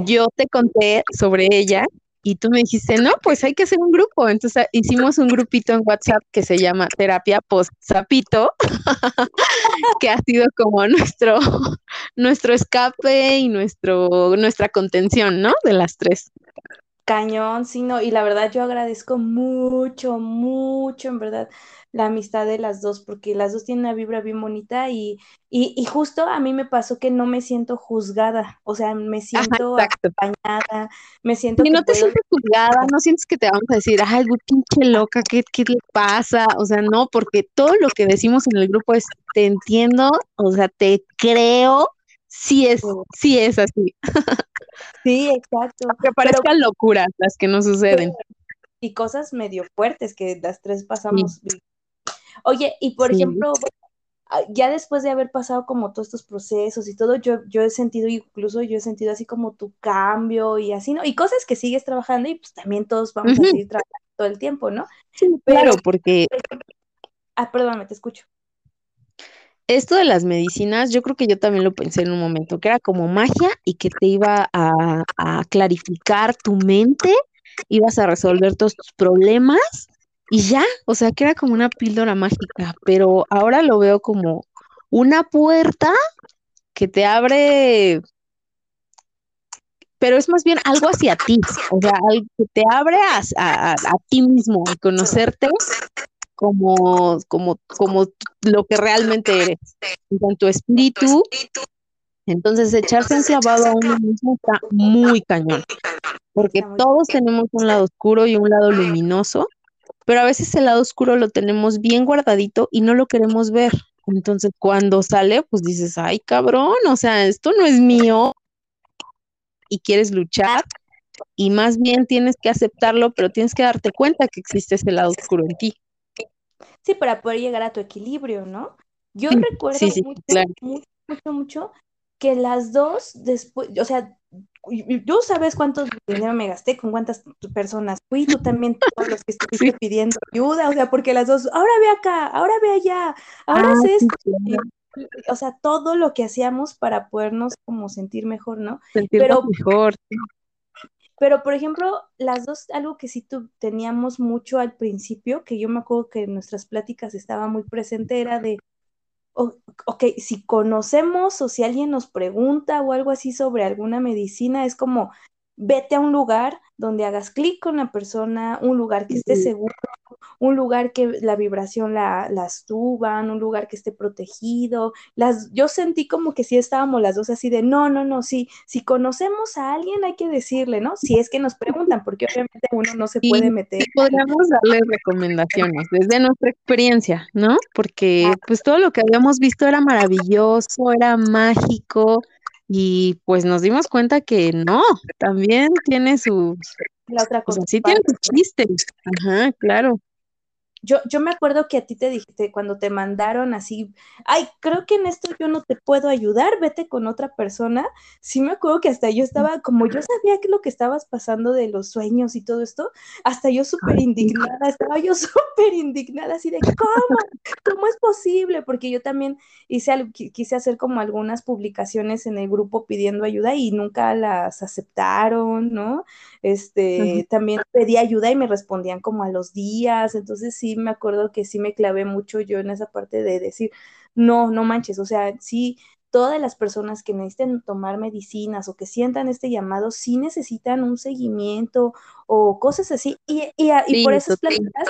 yo te conté sobre ella y tú me dijiste, no, pues hay que hacer un grupo. Entonces hicimos un grupito en WhatsApp que se llama Terapia Post Zapito, que ha sido como nuestro, nuestro escape y nuestro, nuestra contención, ¿no? De las tres. Cañón, sí, no, y la verdad yo agradezco mucho, mucho, en verdad, la amistad de las dos, porque las dos tienen una vibra bien bonita y, y, justo a mí me pasó que no me siento juzgada, o sea, me siento acompañada, me siento... Y no te sientes juzgada, no sientes que te vamos a decir, ay, pinche loca, ¿qué, ¿qué le pasa? O sea, no, porque todo lo que decimos en el grupo es, te entiendo, o sea, te creo, sí es, sí es así. Sí, exacto. Que parezcan locuras las que no suceden. Y cosas medio fuertes que las tres pasamos. Oye, y por ejemplo, ah, ya después de haber pasado como todos estos procesos y todo, yo, yo he sentido, incluso yo he sentido así como tu cambio y así, ¿no? Y cosas que sigues trabajando y pues también todos vamos a seguir trabajando todo el tiempo, ¿no? Sí, claro, porque... Ah, perdóname, te escucho esto de las medicinas, yo creo que yo también lo pensé en un momento, que era como magia y que te iba a, clarificar tu mente, ibas a resolver todos tus problemas y ya, o sea, que era como una píldora mágica, pero ahora lo veo como una puerta que te abre, pero es más bien algo hacia ti, o sea, que te abre a, a ti mismo, a conocerte como, como, como lo que realmente eres, en tu espíritu. Entonces, echarse un clavado a uno mismo está muy cañón, porque todos tenemos un lado oscuro y un lado luminoso, pero a veces el lado oscuro lo tenemos bien guardadito y no lo queremos ver. Entonces, cuando sale, pues dices, ay, cabrón, o sea, esto no es mío y quieres luchar y más bien tienes que aceptarlo, pero tienes que darte cuenta que existe ese lado oscuro en ti. Sí, para poder llegar a tu equilibrio, ¿no? Yo recuerdo mucho, mucho, mucho, mucho, que las dos después, o sea, tú sabes cuánto dinero me gasté, con cuántas personas fui, tú también, todos los que estuviste pidiendo ayuda, o sea, porque las dos, ahora ve acá, ahora ve allá, ahora ah, esto. o sea, todo lo que hacíamos para podernos como sentir mejor, ¿no? Sentirnos Pero, mejor. Pero, por ejemplo, las dos, algo que sí tú, teníamos mucho al principio, que yo me acuerdo que en nuestras pláticas estaba muy presente, era de, ok, si conocemos o si alguien nos pregunta o algo así sobre alguna medicina, es como, vete a un lugar donde hagas clic con la persona, un lugar que esté seguro, un lugar que la vibración la, las suban, un lugar que esté protegido. Las, yo sentí como que sí estábamos las dos así de, no, no, no, sí, si conocemos a alguien hay que decirle, ¿no? Si es que nos preguntan, porque obviamente uno no se puede meter. podríamos darle recomendaciones desde nuestra experiencia, ¿no? Porque pues todo lo que habíamos visto era maravilloso, era mágico, y pues nos dimos cuenta que no, también tiene sus... La otra cosa. sí tiene sus chistes. Ajá, claro. Yo, yo me acuerdo que a ti te dijiste cuando te mandaron así, ay, creo que en esto yo no te puedo ayudar, vete con otra persona. Sí me acuerdo que hasta yo estaba, como yo sabía que lo que estabas pasando de los sueños y todo esto, hasta yo súper indignada, estaba yo súper indignada, así de, ¿cómo? ¿Cómo es posible? Porque yo también hice, quise hacer como algunas publicaciones en el grupo pidiendo ayuda y nunca las aceptaron, ¿no? Este, también pedí ayuda y me respondían como a los días, entonces sí me acuerdo que sí me clavé mucho yo en esa parte de decir, no, no manches, o sea, sí, todas las personas que necesiten tomar medicinas o que sientan este llamado, sí necesitan un seguimiento o cosas así. Y, y, por esas pláticas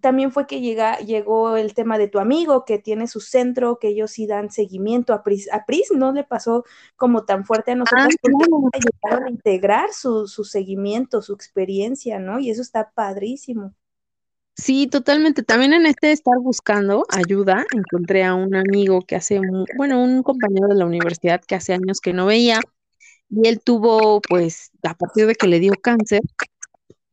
también fue que llega, llegó el tema de tu amigo que tiene su centro, que ellos sí dan seguimiento a Pris. A Pris no le pasó como tan fuerte a nosotros ah, porque llegaron a integrar su, su seguimiento, su experiencia, ¿no? Y eso está padrísimo. Sí, totalmente. También en este estar buscando ayuda, encontré a un amigo que hace, bueno, un compañero de la universidad que hace años que no veía y él tuvo, pues, a partir de que le dio cáncer,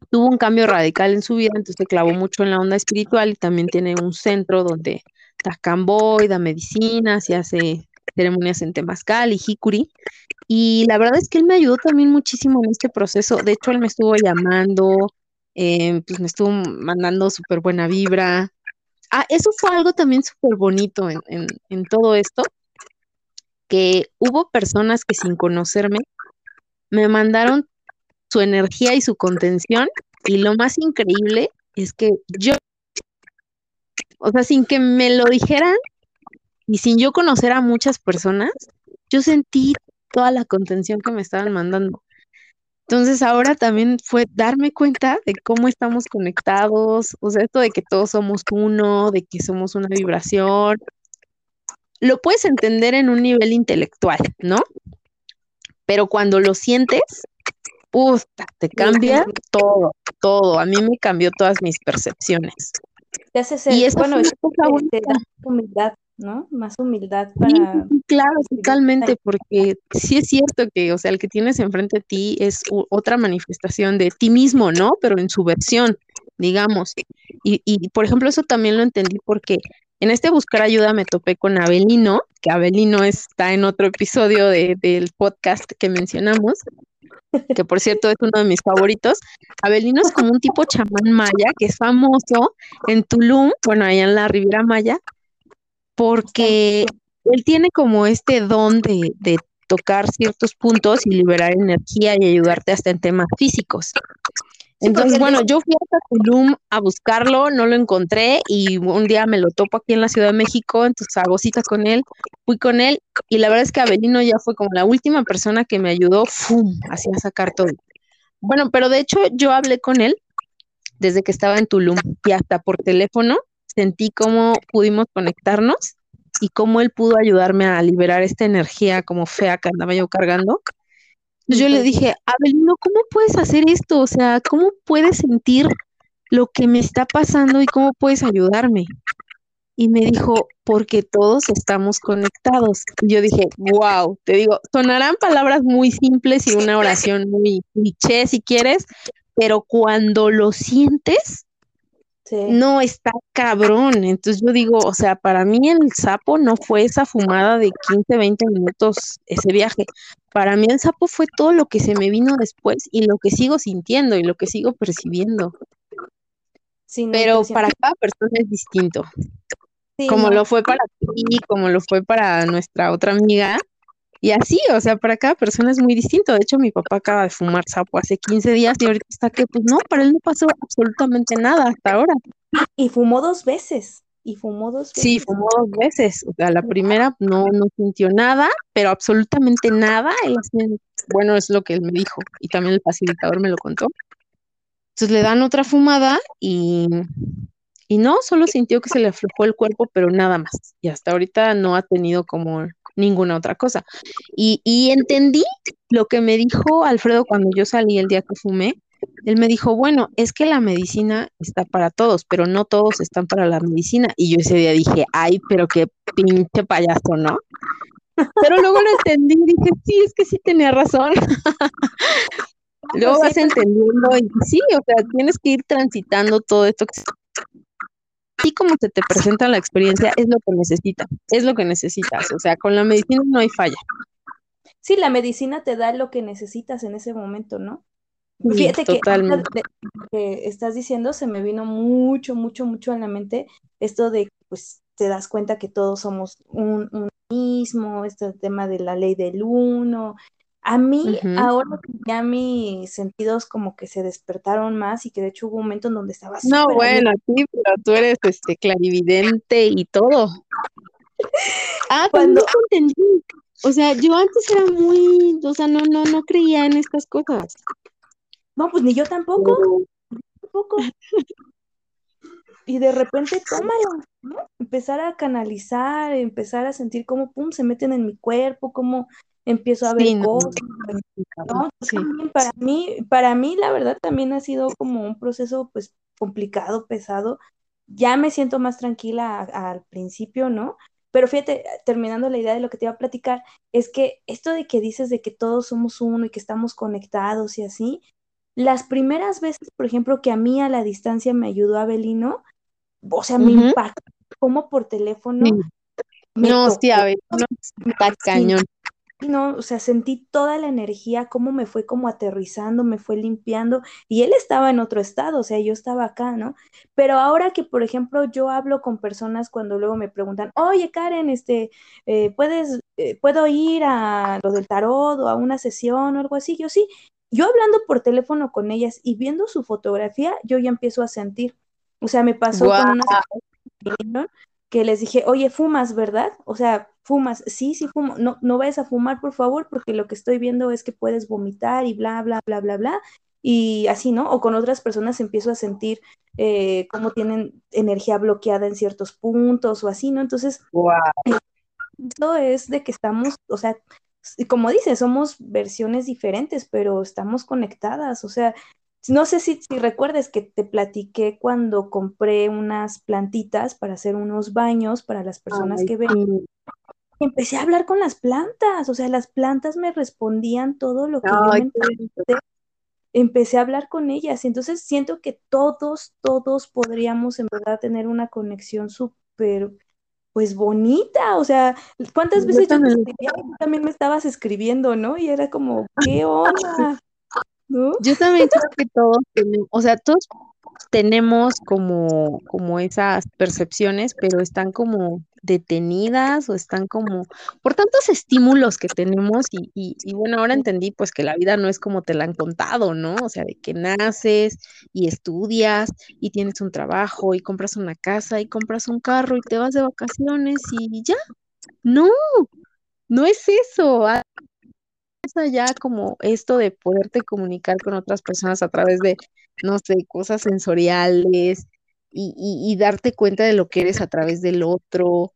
tuvo un cambio radical en su vida, entonces se clavó mucho en la onda espiritual y también tiene un centro donde da camboy, da medicinas y hace ceremonias en Temazcal y Hikuri. Y la verdad es que él me ayudó también muchísimo en este proceso. De hecho, él me estuvo llamando, eh, pues me estuvo mandando súper buena vibra. Ah, eso fue algo también súper bonito en, en todo esto, que hubo personas que sin conocerme me mandaron su energía y su contención. Y lo más increíble es que yo, o sea, sin que me lo dijeran y sin yo conocer a muchas personas, yo sentí toda la contención que me estaban mandando. Entonces ahora también fue darme cuenta de cómo estamos conectados, o sea, esto de que todos somos uno, de que somos una vibración. Lo puedes entender en un nivel intelectual, ¿no? Pero cuando lo sientes, te cambia todo, todo. A mí me cambió todas mis percepciones. Te hace ser, y bueno, es te da humildad, ¿no? Más humildad para... claro, totalmente, porque sí es cierto que, o sea, el que tienes enfrente de ti es otra manifestación de ti mismo, ¿no? Pero en su versión, digamos. Y, y, por ejemplo, eso también lo entendí porque en este buscar ayuda me topé con Abelino, que Abelino está en otro episodio de, del podcast que mencionamos, que por cierto es uno de mis favoritos. Abelino es como un tipo chamán maya que es famoso en Tulum, bueno, allá en la Riviera Maya, porque él tiene como este don de, de tocar ciertos puntos y liberar energía y ayudarte hasta en temas físicos. Entonces, bueno, yo fui a Tulum a buscarlo, no lo encontré y un día me lo topo aquí en la Ciudad de México, entonces hago cita con él, fui con él y la verdad es que Abelino ya fue como la última persona que me ayudó, ¡fum!, así a sacar todo. Bueno, pero de hecho yo hablé con él desde que estaba en Tulum y hasta por teléfono sentí cómo pudimos conectarnos y cómo él pudo ayudarme a liberar esta energía como fea que andaba yo cargando yo le dije, Abelino, ¿cómo puedes hacer esto? O sea, ¿cómo puedes sentir lo que me está pasando y cómo puedes ayudarme? Y me dijo, porque todos estamos conectados. Y yo dije, wow, te digo, sonarán palabras muy simples y una oración muy cliché si quieres, pero cuando lo sientes, no está cabrón. Entonces yo digo, o sea, para mí el sapo no fue esa fumada de 15, 20 minutos ese viaje. Para mí el sapo fue todo lo que se me vino después y lo que sigo sintiendo y lo que sigo percibiendo. Pero para cada persona es distinto. como lo fue para ti, como lo fue para nuestra otra amiga. Y así, o sea, para cada persona es muy distinto. De hecho, mi papá acaba de fumar sapo hace 15 días y ahorita está que, pues no, para él no pasó absolutamente nada hasta ahora. Y fumó dos veces. Y fumó dos veces. Sí, fumó dos veces. O sea, la primera no, no sintió nada, pero absolutamente nada. bueno, es lo que él me dijo. Y también el facilitador me lo contó. Entonces le dan otra fumada y, y no, solo sintió que se le aflojó el cuerpo, pero nada más. Y hasta ahorita no ha tenido como ninguna otra cosa. Y, y entendí lo que me dijo Alfredo cuando yo salí el día que fumé. Él me dijo, bueno, es que la medicina está para todos, pero no todos están para la medicina. Y yo ese día dije, ay, pero qué pinche payaso, ¿no? Pero luego lo entendí y dije, sí, es que sí tenía razón. luego vas entendiendo y sí, o sea, tienes que ir transitando todo esto que y como se te presenta la experiencia, es lo que necesitas, es lo que necesitas. O sea, con la medicina no hay falla. Sí, la medicina te da lo que necesitas en ese momento, ¿no? Fíjate que, que estás diciendo, se me vino mucho, mucho, mucho en la mente esto de, pues, te das cuenta que todos somos un, un mismo, este tema de la ley del uno, a mí, ahora ya mis sentidos como que se despertaron más y que de hecho hubo un momento en donde estaba No, bueno, sí, pero tú eres este clarividente y todo. Ah, cuando entendí. O sea, yo antes era muy, o sea, no, no, no creía en estas cosas. No, pues ni yo tampoco. Tampoco. Y de repente, tómalo, ¿no? Empezar a canalizar, empezar a sentir cómo, pum, se meten en mi cuerpo, cómo empiezo a ver cosas. para mí, para mí, la verdad, también ha sido como un proceso, pues, complicado, pesado. Ya me siento más tranquila al principio, ¿no? Pero fíjate, terminando la idea de lo que te iba a platicar, es que esto de que dices de que todos somos uno y que estamos conectados y así, las primeras veces, por ejemplo, que a mí a la distancia me ayudó Abelino, o sea, me impactó como por teléfono. no, hostia, no, está cañón. No, o sea, sentí toda la energía, cómo me fue como aterrizando, me fue limpiando, y él estaba en otro estado, o sea, yo estaba acá, ¿no? Pero ahora que, por ejemplo, yo hablo con personas cuando luego me preguntan, oye, Karen, este, eh, ¿puedes, eh, puedo ir a lo del tarot o a una sesión o algo así? Yo sí, yo hablando por teléfono con ellas y viendo su fotografía, yo ya empiezo a sentir, o sea, me pasó con una que les dije, oye, fumas, ¿verdad? O sea, fumas, sí, sí fumo, no, no vayas a fumar, por favor, porque lo que estoy viendo es que puedes vomitar y bla, bla, bla, bla, bla. Y así, ¿no? O con otras personas empiezo a sentir eh, cómo tienen energía bloqueada en ciertos puntos o así, ¿no? Entonces, wow. esto es de que estamos, o sea, como dices, somos versiones diferentes, pero estamos conectadas, o sea, no sé si, si recuerdes que te platiqué cuando compré unas plantitas para hacer unos baños para las personas que ven. Empecé a hablar con las plantas, o sea, las plantas me respondían todo lo que yo Empecé a hablar con ellas, entonces siento que todos, todos podríamos en verdad tener una conexión súper, pues bonita, o sea, ¿cuántas veces yo, también me estabas escribiendo, ¿no? Y era como, ¿qué onda? Yo también creo que todos tenemos, o sea, todos tenemos como, como esas percepciones, pero están como detenidas o están como por tantos estímulos que tenemos y, y, y, bueno, ahora entendí pues que la vida no es como te la han contado, ¿no? O sea, de que naces y estudias y tienes un trabajo y compras una casa y compras un carro y te vas de vacaciones y ya. No, no es eso allá como esto de poderte comunicar con otras personas a través de, no sé, cosas sensoriales y, darte cuenta de lo que eres a través del otro.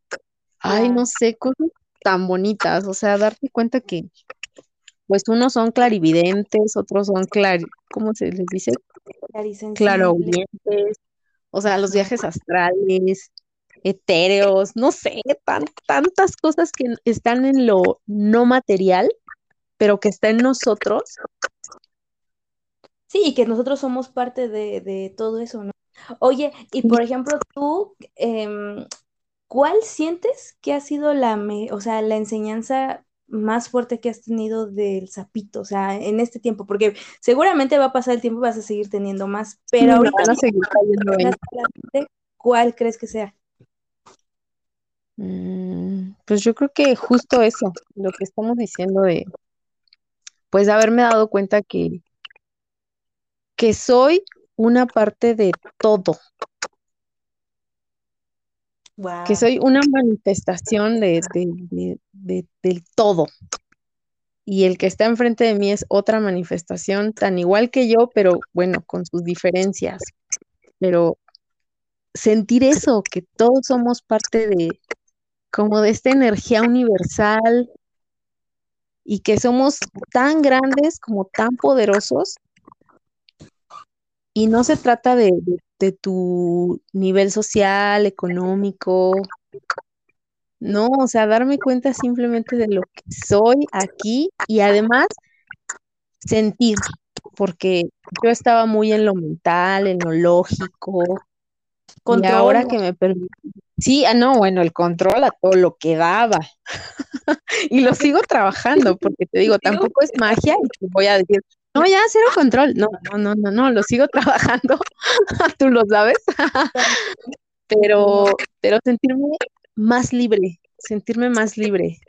Ay, no sé, cosas tan bonitas, o sea, darte cuenta que, pues unos son clarividentes, otros son clar, ¿cómo se les dice? Clarovidentes, o sea, los viajes astrales, etéreos, no sé, tan, tantas cosas que están en lo no material pero que está en nosotros. Sí, y que nosotros somos parte de, todo eso, ¿no? Oye, y por ejemplo, tú, em, ¿cuál sientes que ha sido la, o sea, la enseñanza más fuerte que has tenido del sapito, o sea, en este tiempo? Porque seguramente va a pasar el tiempo y vas a seguir teniendo más, pero ahorita van a seguir ¿cuál crees que sea? Mm, pues yo creo que justo eso, lo que estamos diciendo de pues haberme dado cuenta que, que soy una parte de todo. Que soy una manifestación de, del todo. Y el que está enfrente de mí es otra manifestación tan igual que yo, pero bueno, con sus diferencias. Pero sentir eso, que todos somos parte de como de esta energía universal, y que somos tan grandes como tan poderosos. Y no se trata de, tu nivel social, económico, no, o sea, darme cuenta simplemente de lo que soy aquí y además sentir, porque yo estaba muy en lo mental, en lo lógico, y ahora que me permite. Sí, ah, no, bueno, el control a todo lo que daba. y lo sigo trabajando, porque te digo, tampoco es magia y te voy a decir, no, ya cero control. No, no, no, no, no, lo sigo trabajando. Tú lo sabes. pero, pero sentirme más libre, sentirme más libre.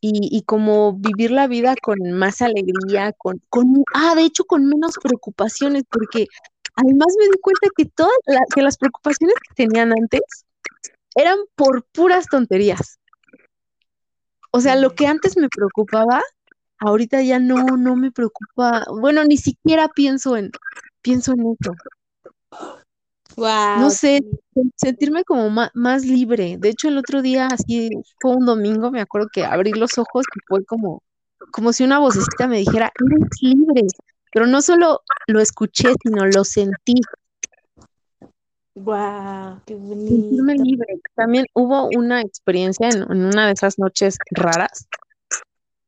Y, y, como vivir la vida con más alegría, con, con, ah, de hecho, con menos preocupaciones, porque además me di cuenta que todas que las preocupaciones que tenían antes eran por puras tonterías. O sea, lo que antes me preocupaba, ahorita ya no, no me preocupa. Bueno, ni siquiera pienso en, pienso en eso. No sé, sentirme como más, libre. De hecho, el otro día, así fue un domingo, me acuerdo que abrí los ojos y fue como, como si una vocecita me dijera, eres libre. Pero no solo lo escuché, sino lo sentí. Wow, qué bonito. Sentirme libre. También hubo una experiencia en, en una de esas noches raras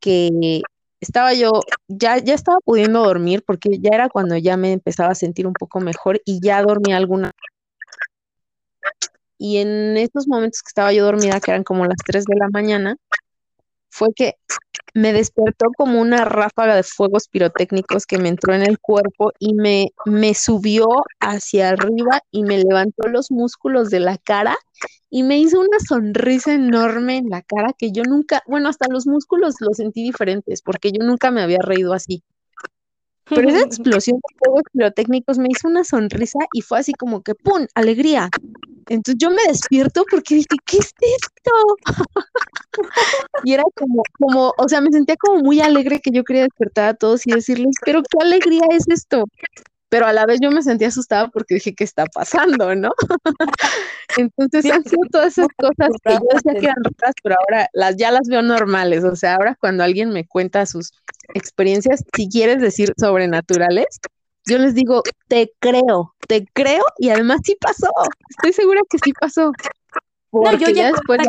que estaba yo, ya, ya estaba pudiendo dormir porque ya era cuando ya me empezaba a sentir un poco mejor y ya dormía alguna. Y en estos momentos que estaba yo dormida, que eran como las 3 de la mañana, fue que me despertó como una ráfaga de fuegos pirotécnicos que me entró en el cuerpo y me, me subió hacia arriba y me levantó los músculos de la cara y me hizo una sonrisa enorme en la cara que yo nunca, bueno, hasta los músculos los sentí diferentes porque yo nunca me había reído así. Pero esa explosión de fuegos pirotécnicos me hizo una sonrisa y fue así como que ¡pum! ¡Alegría! Entonces yo me despierto porque dije, ¿qué es esto? y era como, como, o sea, me sentía como muy alegre que yo quería despertar a todos y decirles, pero qué alegría es esto. Pero a la vez yo me sentía asustada porque dije, ¿qué está pasando, no? Entonces han sido todas esas cosas que yo decía que eran raras, pero ahora las, ya las veo normales. O sea, ahora cuando alguien me cuenta sus experiencias, si quieres decir sobrenaturales, yo les digo, te creo, te creo y además sí pasó. Estoy segura que sí pasó. no, yo ya, después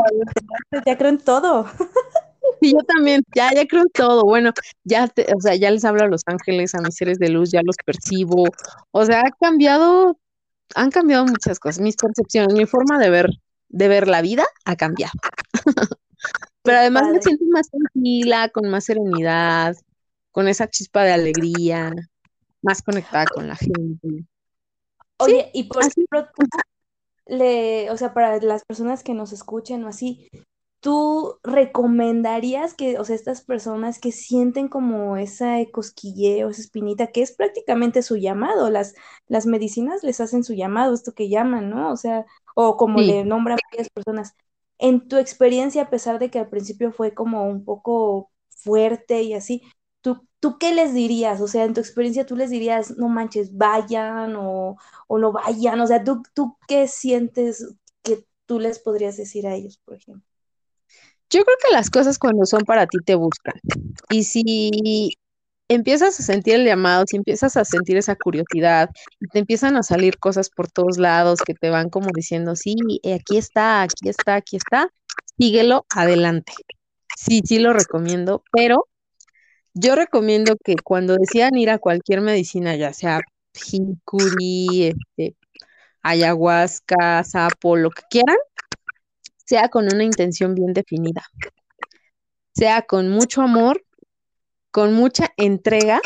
ya creo en todo. Sí, yo también, ya, ya creo en todo. Bueno, ya, o sea, ya les hablo a los ángeles, a mis seres de luz, ya los percibo. O sea, ha cambiado, han cambiado muchas cosas. Mis percepciones, mi forma de ver, de ver la vida ha cambiado. Pero además me siento más tranquila, con más serenidad, con esa chispa de alegría más conectada con la gente. Oye, y por ejemplo, le, o sea, para las personas que nos escuchen o así, ¿tú recomendarías que, o sea, estas personas que sienten como esa cosquilleo, esa espinita, que es prácticamente su llamado, las, las medicinas les hacen su llamado, esto que llaman, ¿no? O sea, o como le nombran varias personas. En tu experiencia, a pesar de que al principio fue como un poco fuerte y así, ¿tú, ¿tú qué les dirías? O sea, en tu experiencia tú les dirías, no manches, vayan o, no vayan. O sea, ¿tú, ¿tú qué sientes que tú les podrías decir a ellos, por ejemplo? Yo creo que las cosas cuando son para ti te buscan. Y si empiezas a sentir el llamado, si empiezas a sentir esa curiosidad, te empiezan a salir cosas por todos lados que te van como diciendo, sí, eh, aquí está, aquí está, aquí está, síguelo adelante. Sí, sí lo recomiendo, pero yo recomiendo que cuando decidan ir a cualquier medicina, ya sea jicuri, este, ayahuasca, sapo, lo que quieran, sea con una intención bien definida, sea con mucho amor, con mucha entrega,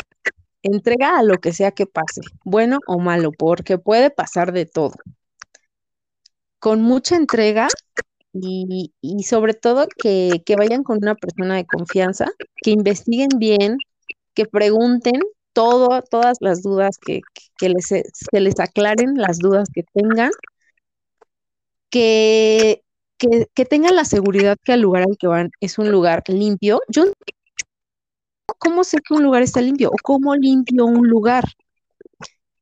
entrega a lo que sea que pase, bueno o malo, porque puede pasar de todo. Con mucha entrega y, sobre todo que, vayan con una persona de confianza, que investiguen bien, que pregunten todo, todas las dudas que, les, se les aclaren, las dudas que tengan, que, que, tengan la seguridad que el lugar al que van es un lugar limpio. Yo, ¿cómo sé que un lugar está limpio? ¿O cómo limpio un lugar?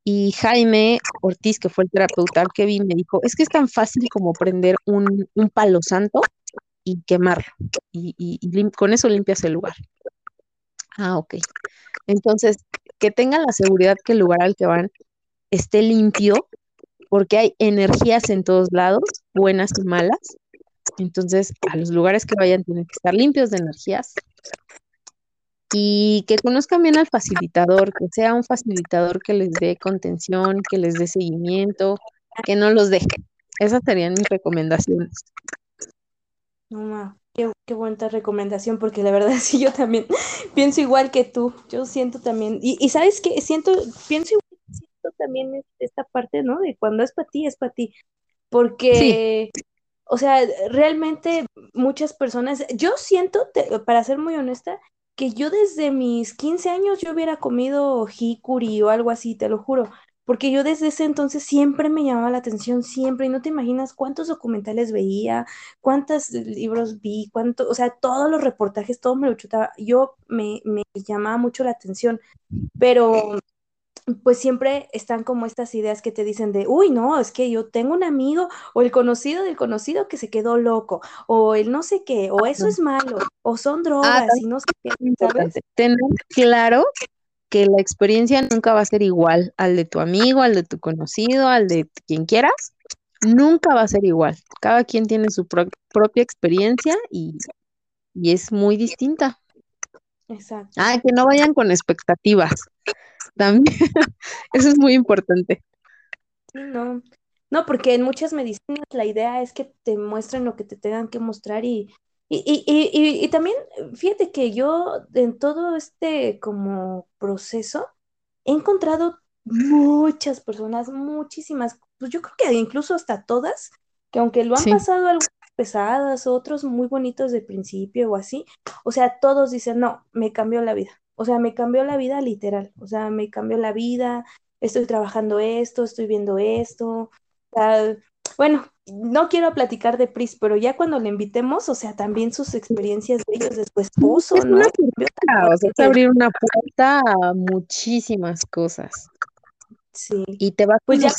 Y Jaime Ortiz, que fue el terapeuta que vi, me dijo, es que es tan fácil como prender un, palo santo y quemarlo. Y, con eso limpias el lugar. Ah, ok. Entonces, que tengan la seguridad que el lugar al que van esté limpio, porque hay energías en todos lados, buenas y malas. Entonces, a los lugares que vayan tienen que estar limpios de energías y que conozcan bien al facilitador, que sea un facilitador que les dé contención, que les dé seguimiento, que no los deje. Esas serían mis recomendaciones. No, qué, qué buena recomendación, porque la verdad sí yo también pienso igual que tú. Yo siento también, y, sabes que siento, pienso igual, siento también esta parte, ¿no? De cuando es para ti, es para ti. Porque, o sea, realmente muchas personas, yo siento, para ser muy honesta, que yo desde mis 15 años yo hubiera comido hikuri o algo así, te lo juro, porque yo desde ese entonces siempre me llamaba la atención, siempre, y no te imaginas cuántos documentales veía, cuántos libros vi, cuánto, o sea, todos los reportajes, todo me lo chutaba, yo me, me llamaba mucho la atención, pero pues siempre están como estas ideas que te dicen de, uy, no, es que yo tengo un amigo o el conocido del conocido que se quedó loco, o el no sé qué, o eso es malo, o son Ah, drogas y no sé qué, tener claro que la experiencia nunca va a ser igual al de tu amigo, al de tu conocido, al de quien quieras. Nunca va a ser igual. Cada quien tiene su pro- propia experiencia y, y es muy distinta. Exacto. Ah, que no vayan con expectativas. También, eso es muy importante. Sí, no. No, porque en muchas medicinas la idea es que te muestren lo que te tengan que mostrar y, y, y, y, también, fíjate que yo en todo este como proceso he encontrado muchas personas, muchísimas, pues yo creo que incluso hasta todas, que aunque lo han Sí, pasado algunas pesadas, otros muy bonitos de principio o así, o sea, todos dicen, no, me cambió la vida, o sea, me cambió la vida literal, o sea, me cambió la vida, estoy trabajando esto, estoy viendo esto, bueno, no quiero platicar de Pris, pero ya cuando le invitemos, o sea, también sus experiencias de ellos, de su es una puerta, o sea, es abrir una puerta a muchísimas cosas. Sí. y te va Pues ya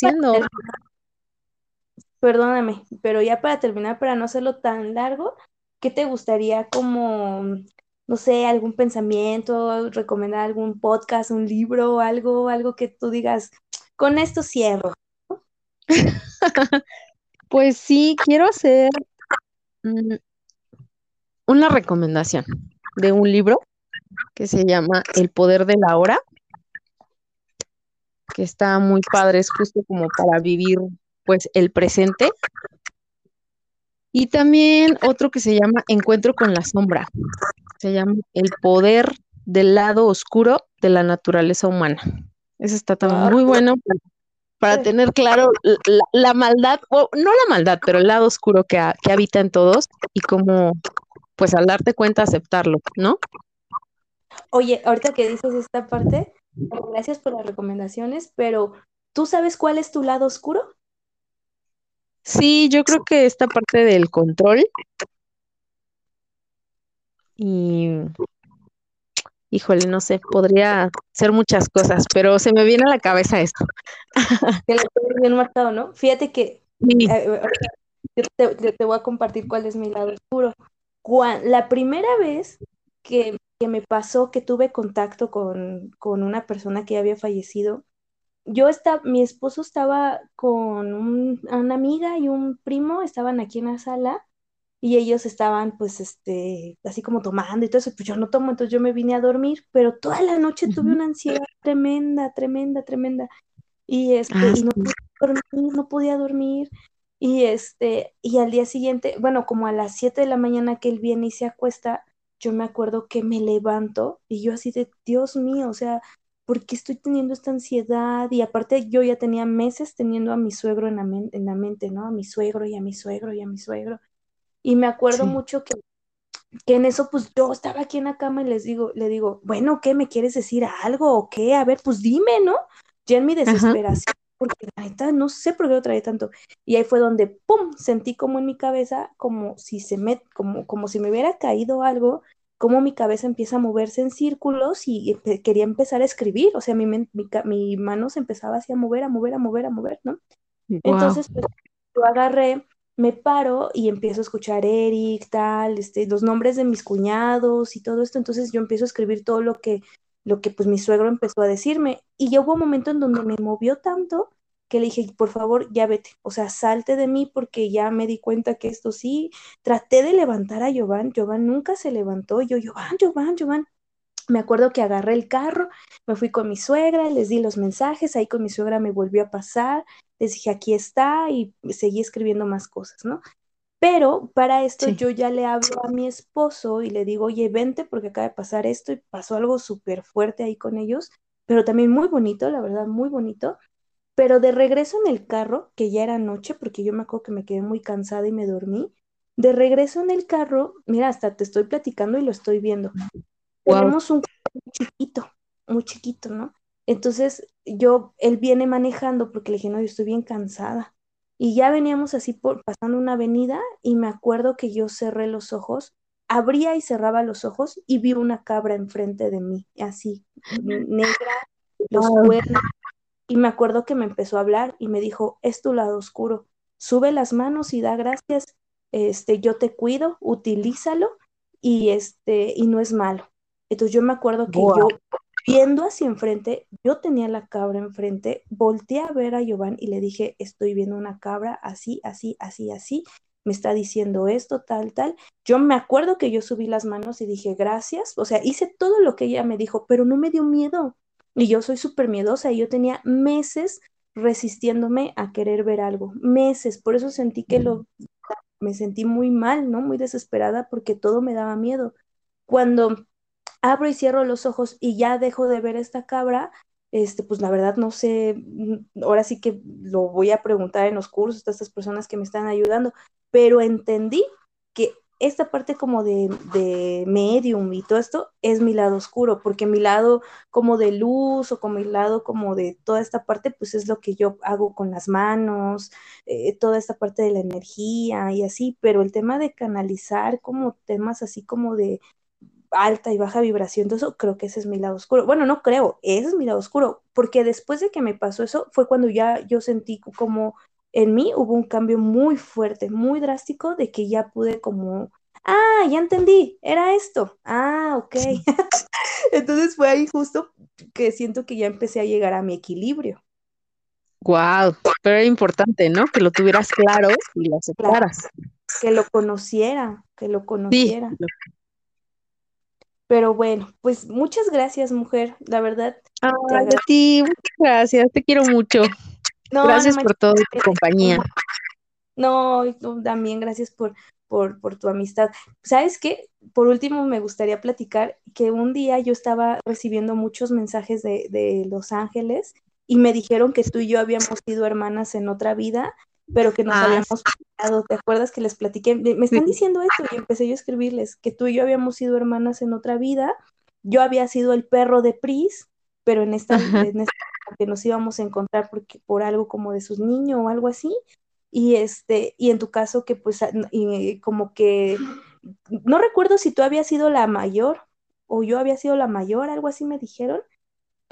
perdóname, pero ya para terminar, para no hacerlo tan largo, ¿qué te gustaría como, no sé, algún pensamiento, recomendar algún podcast, un libro, algo, algo que tú digas, con esto cierro? Pues sí, quiero hacer mm, una recomendación de un libro que se llama El poder de la hora, que está muy padre, es justo como para vivir pues el presente. Y también otro que se llama Encuentro con la sombra, se llama El poder del lado oscuro de la naturaleza humana. Ese está también Wow. muy bueno para, para tener claro la, la maldad, o no la maldad, pero el lado oscuro que, ha- que habita en todos y cómo, pues al darte cuenta, aceptarlo, ¿no? Oye, ahorita que dices esta parte, gracias por las recomendaciones, pero ¿tú sabes cuál es tu lado oscuro? Sí, yo creo que esta parte del control y, híjole, no sé, podría ser muchas cosas, pero se me viene a la cabeza esto. Que lo tengo bien marcado, ¿no? Fíjate que Sí, eh, yo te, te- te voy a compartir cuál es mi lado oscuro. Cuan- la primera vez que, que me pasó que tuve contacto con, con una persona que ya había fallecido, yo estaba, mi esposo estaba con un- una amiga y un primo, estaban aquí en la sala y ellos estaban pues este, así como tomando y todo eso, pues yo no tomo, entonces yo me vine a dormir, pero toda la noche tuve una ansiedad tremenda, tremenda, tremenda. Y este, Ah, y no podía dormir, no podía dormir. Y este, y al día siguiente, bueno, como a las 7 de la mañana que él viene y se acuesta, yo me acuerdo que me levanto y yo así de, Dios mío, o sea, ¿por qué estoy teniendo esta ansiedad? Y aparte yo ya tenía meses teniendo a mi suegro en la, en la mente, ¿no? A mi suegro y a mi suegro y a mi suegro. Y me acuerdo sí. mucho que que en eso pues yo estaba aquí en la cama y les digo, le digo, bueno, ¿qué me quieres decir algo o qué? A ver, pues dime, ¿no? Ya en mi Ajá. desesperación, porque la neta no sé por qué lo traía tanto. Y ahí fue donde, ¡pum!, sentí como en mi cabeza, como si se me, como, como si me hubiera caído algo, como mi cabeza empieza a moverse en círculos y quería empezar a escribir, o sea, mi, mi, mi mano se empezaba así a mover, a mover, a mover, a mover, ¿no? Wow. Entonces, pues yo agarré, me paro y empiezo a escuchar Eric, tal, este, los nombres de mis cuñados y todo esto. Entonces yo empiezo a escribir todo lo que, lo que pues mi suegro empezó a decirme. Y ya hubo un momento en donde me movió tanto que le dije, por favor, ya vete, o sea, salte de mí porque ya me di cuenta que esto sí. Traté de levantar a Giovanni, Giovanni nunca se levantó. Yo, Giovanni, Giovanni, Giovanni. Me acuerdo que agarré el carro, me fui con mi suegra, les di los mensajes, ahí con mi suegra me volvió a pasar, les dije aquí está y seguí escribiendo más cosas, ¿no? Pero para esto Sí. yo ya le hablo a mi esposo y le digo, oye, vente porque acaba de pasar esto y pasó algo súper fuerte ahí con ellos, pero también muy bonito, la verdad, muy bonito. Pero de regreso en el carro, que ya era noche, porque yo me acuerdo que me quedé muy cansada y me dormí, de regreso en el carro, mira, hasta te estoy platicando y lo estoy viendo. Wow. Tenemos un carro muy chiquito, muy chiquito, ¿no? Entonces yo, él viene manejando porque le dije, no, yo estoy bien cansada. Y ya veníamos así por, pasando una avenida y me acuerdo que yo cerré los ojos, abría y cerraba los ojos y vi una cabra enfrente de mí, así, negra, los cuernos. Y me acuerdo que me empezó a hablar y me dijo, es tu lado oscuro, sube las manos y da gracias, este, yo te cuido, utilízalo y, este, y no es malo. Entonces yo me acuerdo que yo, viendo hacia enfrente, yo tenía la cabra enfrente, volteé a ver a Giovanni y le dije, estoy viendo una cabra así, así, así, así, me está diciendo esto, tal, tal. Yo me acuerdo que yo subí las manos y dije, gracias, o sea, hice todo lo que ella me dijo, pero no me dio miedo. Y yo soy súper miedosa y yo tenía meses resistiéndome a querer ver algo, meses, por eso sentí que lo, me sentí muy mal, ¿no? Muy desesperada porque todo me daba miedo. Cuando abro y cierro los ojos y ya dejo de ver esta cabra, este, pues la verdad no sé, mm, ahora sí que lo voy a preguntar en los cursos a estas personas que me están ayudando, pero entendí que esta parte como de, de, medium y todo esto es mi lado oscuro, porque mi lado como de luz o como mi lado como de toda esta parte, pues es lo que yo hago con las manos, eh, toda esta parte de la energía y así, pero el tema de canalizar como temas así como de alta y baja vibración, todo eso, creo que ese es mi lado oscuro. Bueno, no creo, ese es mi lado oscuro, porque después de que me pasó eso fue cuando ya yo sentí como en mí hubo un cambio muy fuerte, muy drástico, de que ya pude como, ah, ya entendí, era esto, ah, ok. Entonces fue ahí justo que siento que ya empecé a llegar a mi equilibrio. Wow, pero era importante, ¿no? Que lo tuvieras claro y lo aceptaras. que lo conociera, que lo conociera. Pero bueno, pues muchas gracias, mujer. La verdad. a ti, muchas gracias. Te quiero mucho. gracias por todo tu compañía. No, también gracias por, por, por, tu amistad. ¿Sabes qué? Por último, me gustaría platicar que un día yo estaba recibiendo muchos mensajes de, de Los Ángeles y me dijeron que tú y yo habíamos sido hermanas en otra vida pero que nos ah, habíamos peleado. ¿Te acuerdas que les platiqué? Me están diciendo esto y empecé yo a escribirles que tú y yo habíamos sido hermanas en otra vida. Yo había sido el perro de Pris, pero en esta, en esta que nos íbamos a encontrar porque, por algo como de sus niños o algo así. Y este, y en tu caso que pues y como que no recuerdo si tú habías sido la mayor o yo había sido la mayor, algo así me dijeron,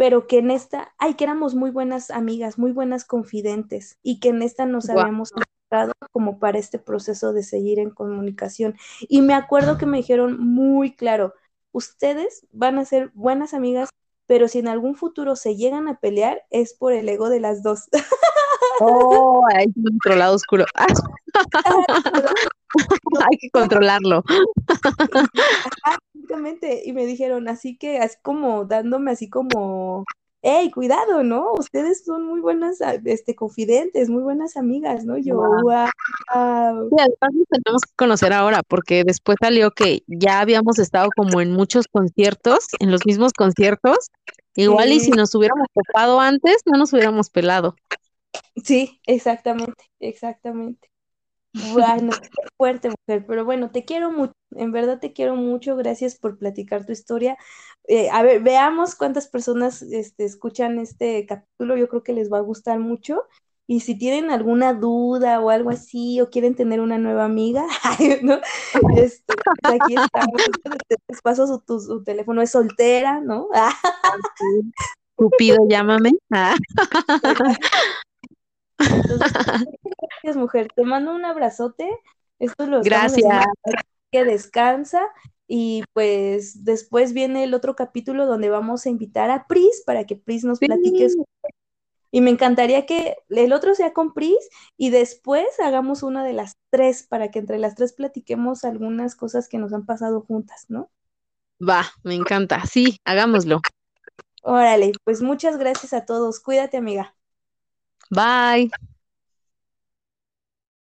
pero que en esta, ay, que éramos muy buenas amigas, muy buenas confidentes y que en esta nos habíamos encontrado como para este proceso de seguir en comunicación. Y me acuerdo que me dijeron muy claro, ustedes van a ser buenas amigas, pero si en algún futuro se llegan a pelear es por el ego de las dos. Oh, hay otro lado oscuro. hay que controlarlo. Y me dijeron, así que, así como dándome así como, hey, cuidado, ¿no? Ustedes son muy buenas, ah, este, confidentes, muy buenas amigas, ¿no? Yo, wow. Sí, además nos tenemos que conocer ahora, porque después salió que ya habíamos estado como en muchos conciertos, en los mismos conciertos, igual y si nos hubiéramos topado antes, no nos hubiéramos pelado. Sí, exactamente, exactamente. Bueno, fuerte mujer, pero bueno, te quiero mucho, en verdad te quiero mucho, gracias por platicar tu historia. Eh, a ver, veamos cuántas personas este, escuchan este capítulo, yo creo que les va a gustar mucho. Y si tienen alguna duda o algo así, o quieren tener una nueva amiga, ¿no? Este, pues aquí estamos, te paso su, teléfono, es soltera, ¿no? Cupido, llámame. gracias, mujer. Te mando un abrazote. Esto lo Gracias. Que descansa. Y pues después viene el otro capítulo donde vamos a invitar a Pris para que Pris nos platique. Y me encantaría que el otro sea con Pris y después hagamos una de las tres para que entre las tres platiquemos algunas cosas que nos han pasado juntas, ¿no? Va, me encanta. Sí, hagámoslo. Órale, pues muchas gracias a todos. Cuídate, amiga. Bye.